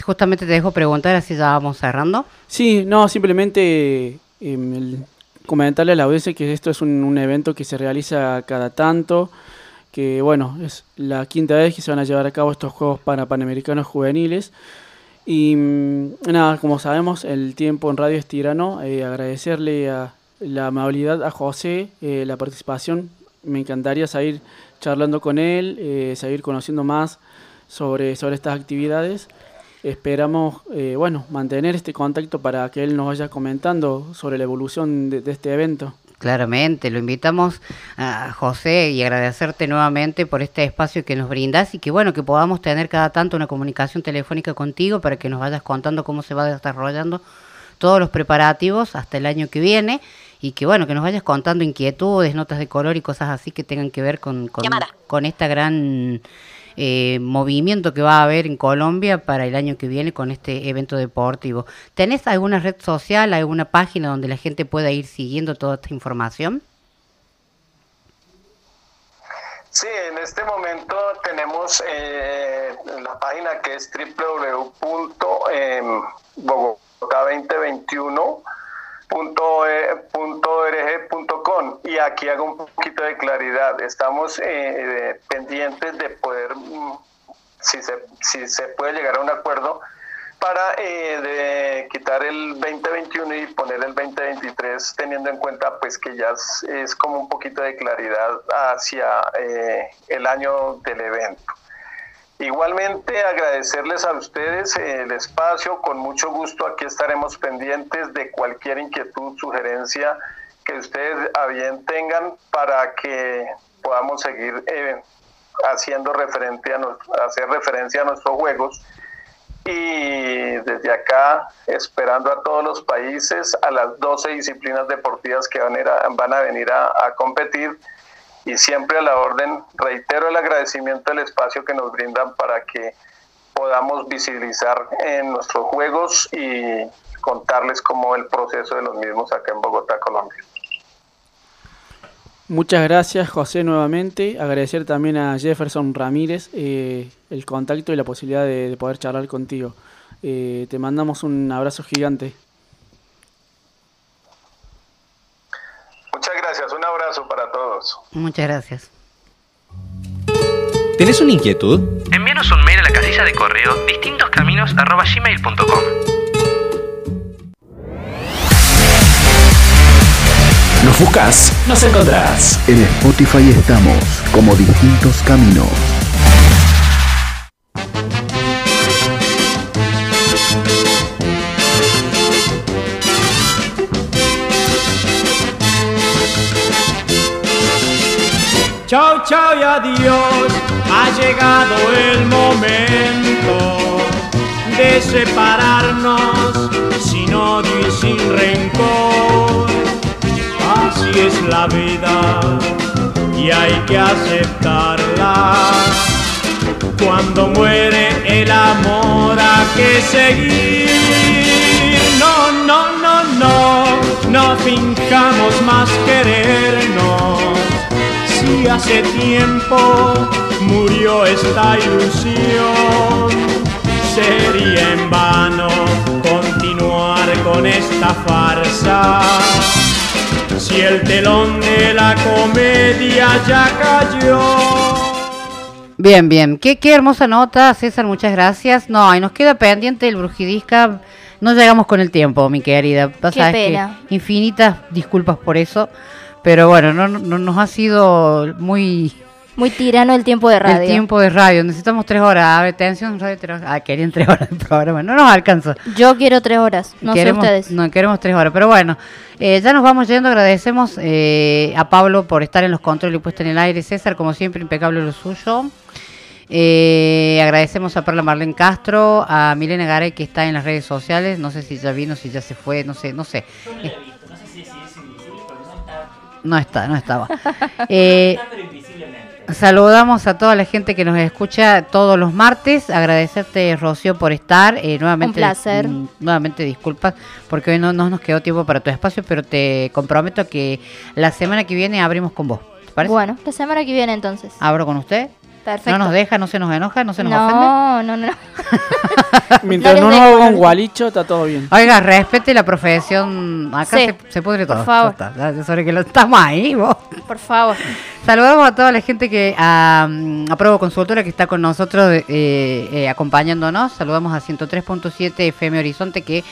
justamente te dejo preguntar, así ya vamos cerrando. Sí, no, simplemente em, el- comentarle a la audiencia que esto es un, un evento que se realiza cada tanto, que bueno, es la quinta vez que se van a llevar a cabo estos Juegos para Panamericanos Juveniles. Y mm, nada, como sabemos, el tiempo en radio es tirano. eh, agradecerle a la amabilidad a José, eh, la participación. Me encantaría seguir charlando con él, eh, seguir conociendo más sobre, sobre estas actividades. Esperamos, eh, bueno, mantener este contacto para que él nos vaya comentando sobre la evolución de, de este evento. Claramente, lo invitamos a José y agradecerte nuevamente por este espacio que nos brindas y que bueno, que podamos tener cada tanto una comunicación telefónica contigo para que nos vayas contando cómo se va desarrollando todos los preparativos hasta el año que viene y que bueno, que nos vayas contando inquietudes, notas de color y cosas así que tengan que ver con, con, con esta gran eh, movimiento que va a haber en Colombia para el año que viene con este evento deportivo. ¿Tenés alguna red social, alguna página donde la gente pueda ir siguiendo toda esta información? Sí, en este momento tenemos eh, la página que es www.bogotá2021.org.com y aquí hago un poquito de claridad. Estamos eh, pendientes de poder, mm, si se, si se puede llegar a un acuerdo, para eh, de quitar el 2021 y poner el 2023 teniendo en cuenta pues que ya es, es como un poquito de claridad hacia eh, el año del evento. Igualmente agradecerles a ustedes el espacio, con mucho gusto aquí estaremos pendientes de cualquier inquietud, sugerencia que ustedes a bien tengan para que podamos seguir eh, haciendo referente a nos- hacer referencia a nuestros juegos. Y desde acá esperando a todos los países a las 12 disciplinas deportivas que van a- van a venir a, a competir y siempre a la orden reitero el agradecimiento del espacio que nos brindan para que podamos visibilizar en nuestros juegos y contarles cómo el proceso de los mismos acá en Bogotá, Colombia. Muchas gracias, José, nuevamente. Agradecer también a Jefferson Ramírez eh, el contacto y la posibilidad de, de poder charlar contigo. Eh, te mandamos un abrazo gigante. Muchas gracias, un abrazo Muchas gracias. ¿Tenés una inquietud? Envíanos un mail a la casilla de correo distintoscaminos.gmail.com Nos buscas, nos encontrás. En Spotify estamos como distintos caminos. Chao, y adiós, ha llegado el momento de separarnos sin odio y sin rencor. Así es la vida y hay que aceptarla. Cuando muere el amor hay que seguir. No, no, no, no, no finjamos más querernos. Si hace tiempo murió esta ilusión, sería en vano continuar con esta farsa. Si el telón de la comedia ya cayó. Bien, bien. Qué, qué hermosa nota, César, muchas gracias. No, y nos queda pendiente el Brujidisca. No llegamos con el tiempo, mi querida. Qué que pena. infinitas disculpas por eso. Pero bueno, no, no- nos ha sido muy... Muy tirano el tiempo de radio. El tiempo de radio. Necesitamos tres horas. A ver, atención, radio tres. Ah, querían tres horas de programa. No nos alcanza. Yo quiero tres horas, no queremos, sé ustedes. No, queremos tres horas. Pero bueno, eh, ya nos vamos yendo. Agradecemos eh, a Pablo por estar en los controles y puesta en el aire. César, como siempre, impecable lo suyo. Eh, agradecemos a Perla Marlene Castro, a Milena Garay que está en las redes sociales. No sé si ya vino, si ya se fue, no sé, no sé. Eh, No está, no estaba. *laughs* Eh, Saludamos a toda la gente que nos escucha todos los martes. Agradecerte, Rocío, por estar. Eh, nuevamente, Un placer. mm, Nuevamente disculpas porque hoy no, no nos quedó tiempo para tu espacio, pero te comprometo que la semana que viene abrimos con vos. ¿Te parece? Bueno, la semana que viene entonces. Abro con usted. Perfecto. No nos deja, no se nos enoja, no se nos ofende. no, no, no, *laughs* no. Mientras no, nos haga no un gualicho, está todo bien. Oiga, respete la profesión. Acá Sí, se, se pudre por todo. favor. Ya está, ya sobre que lo estamos ahí, vos. Por favor. Saludamos a toda la gente que a, a Provo Consultora que está con nosotros eh, eh, acompañándonos. Saludamos a 103.7 FM Horizonte que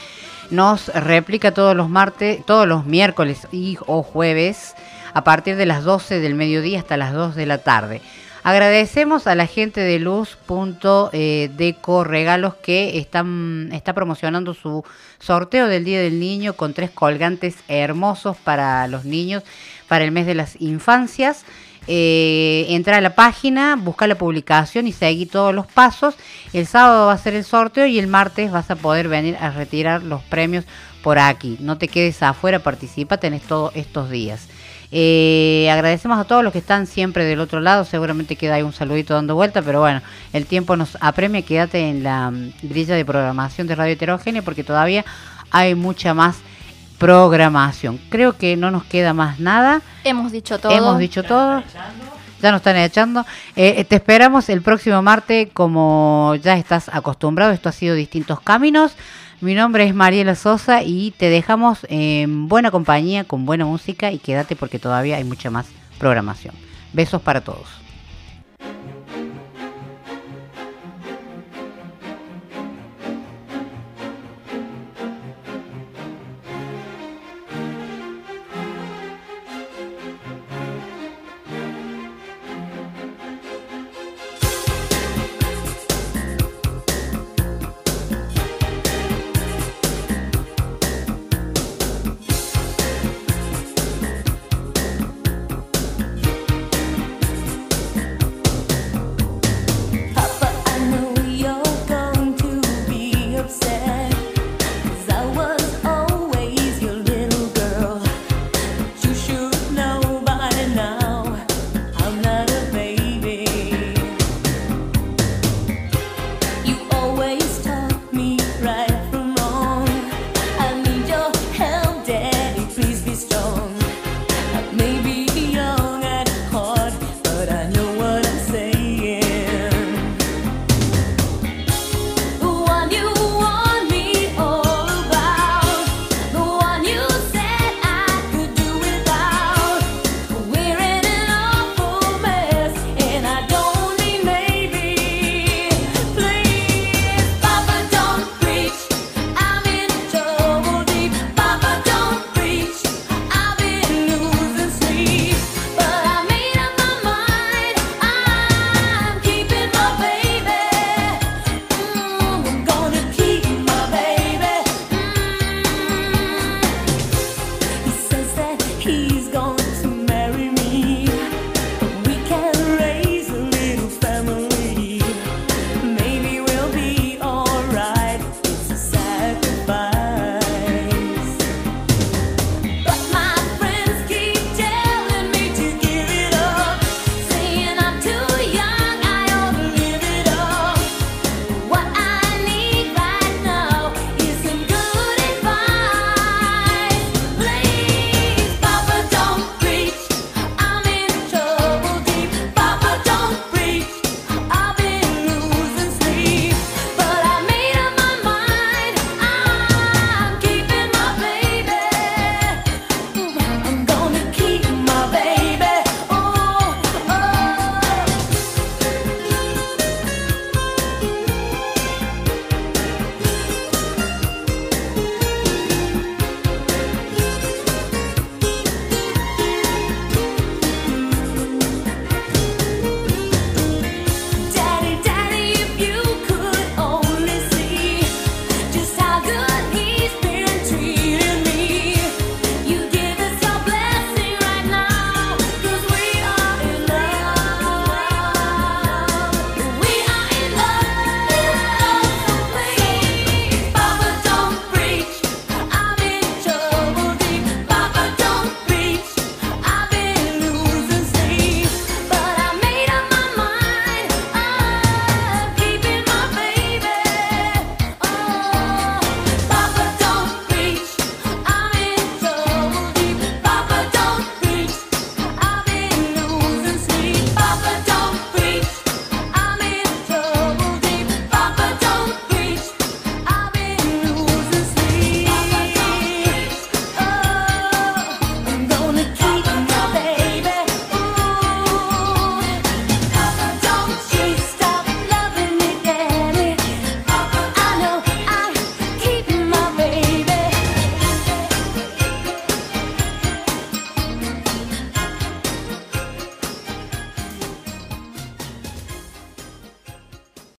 nos replica todos los martes, todos los miércoles y o jueves a partir de las 12 del mediodía hasta las 2 de la tarde. Agradecemos a la gente de Luz.deco Regalos que están, está promocionando su sorteo del Día del Niño con tres colgantes hermosos para los niños para el mes de las infancias. Eh, entra a la página, busca la publicación y seguí todos los pasos. El sábado va a ser el sorteo y el martes vas a poder venir a retirar los premios por aquí. No te quedes afuera, participa, tenés todos estos días. Eh, agradecemos a todos los que están siempre del otro lado. Seguramente queda ahí un saludito dando vuelta, pero bueno, el tiempo nos apremia. Quédate en la mm, grilla de programación de Radio Heterogénea porque todavía hay mucha más programación. Creo que no nos queda más nada. Hemos dicho todo. Hemos dicho todo. Ya nos están echando. Eh, te esperamos el próximo martes, como ya estás acostumbrado. Esto ha sido Distintos Caminos. Mi nombre es Mariela Sosa y te dejamos en buena compañía, con buena música y quédate porque todavía hay mucha más programación. Besos para todos.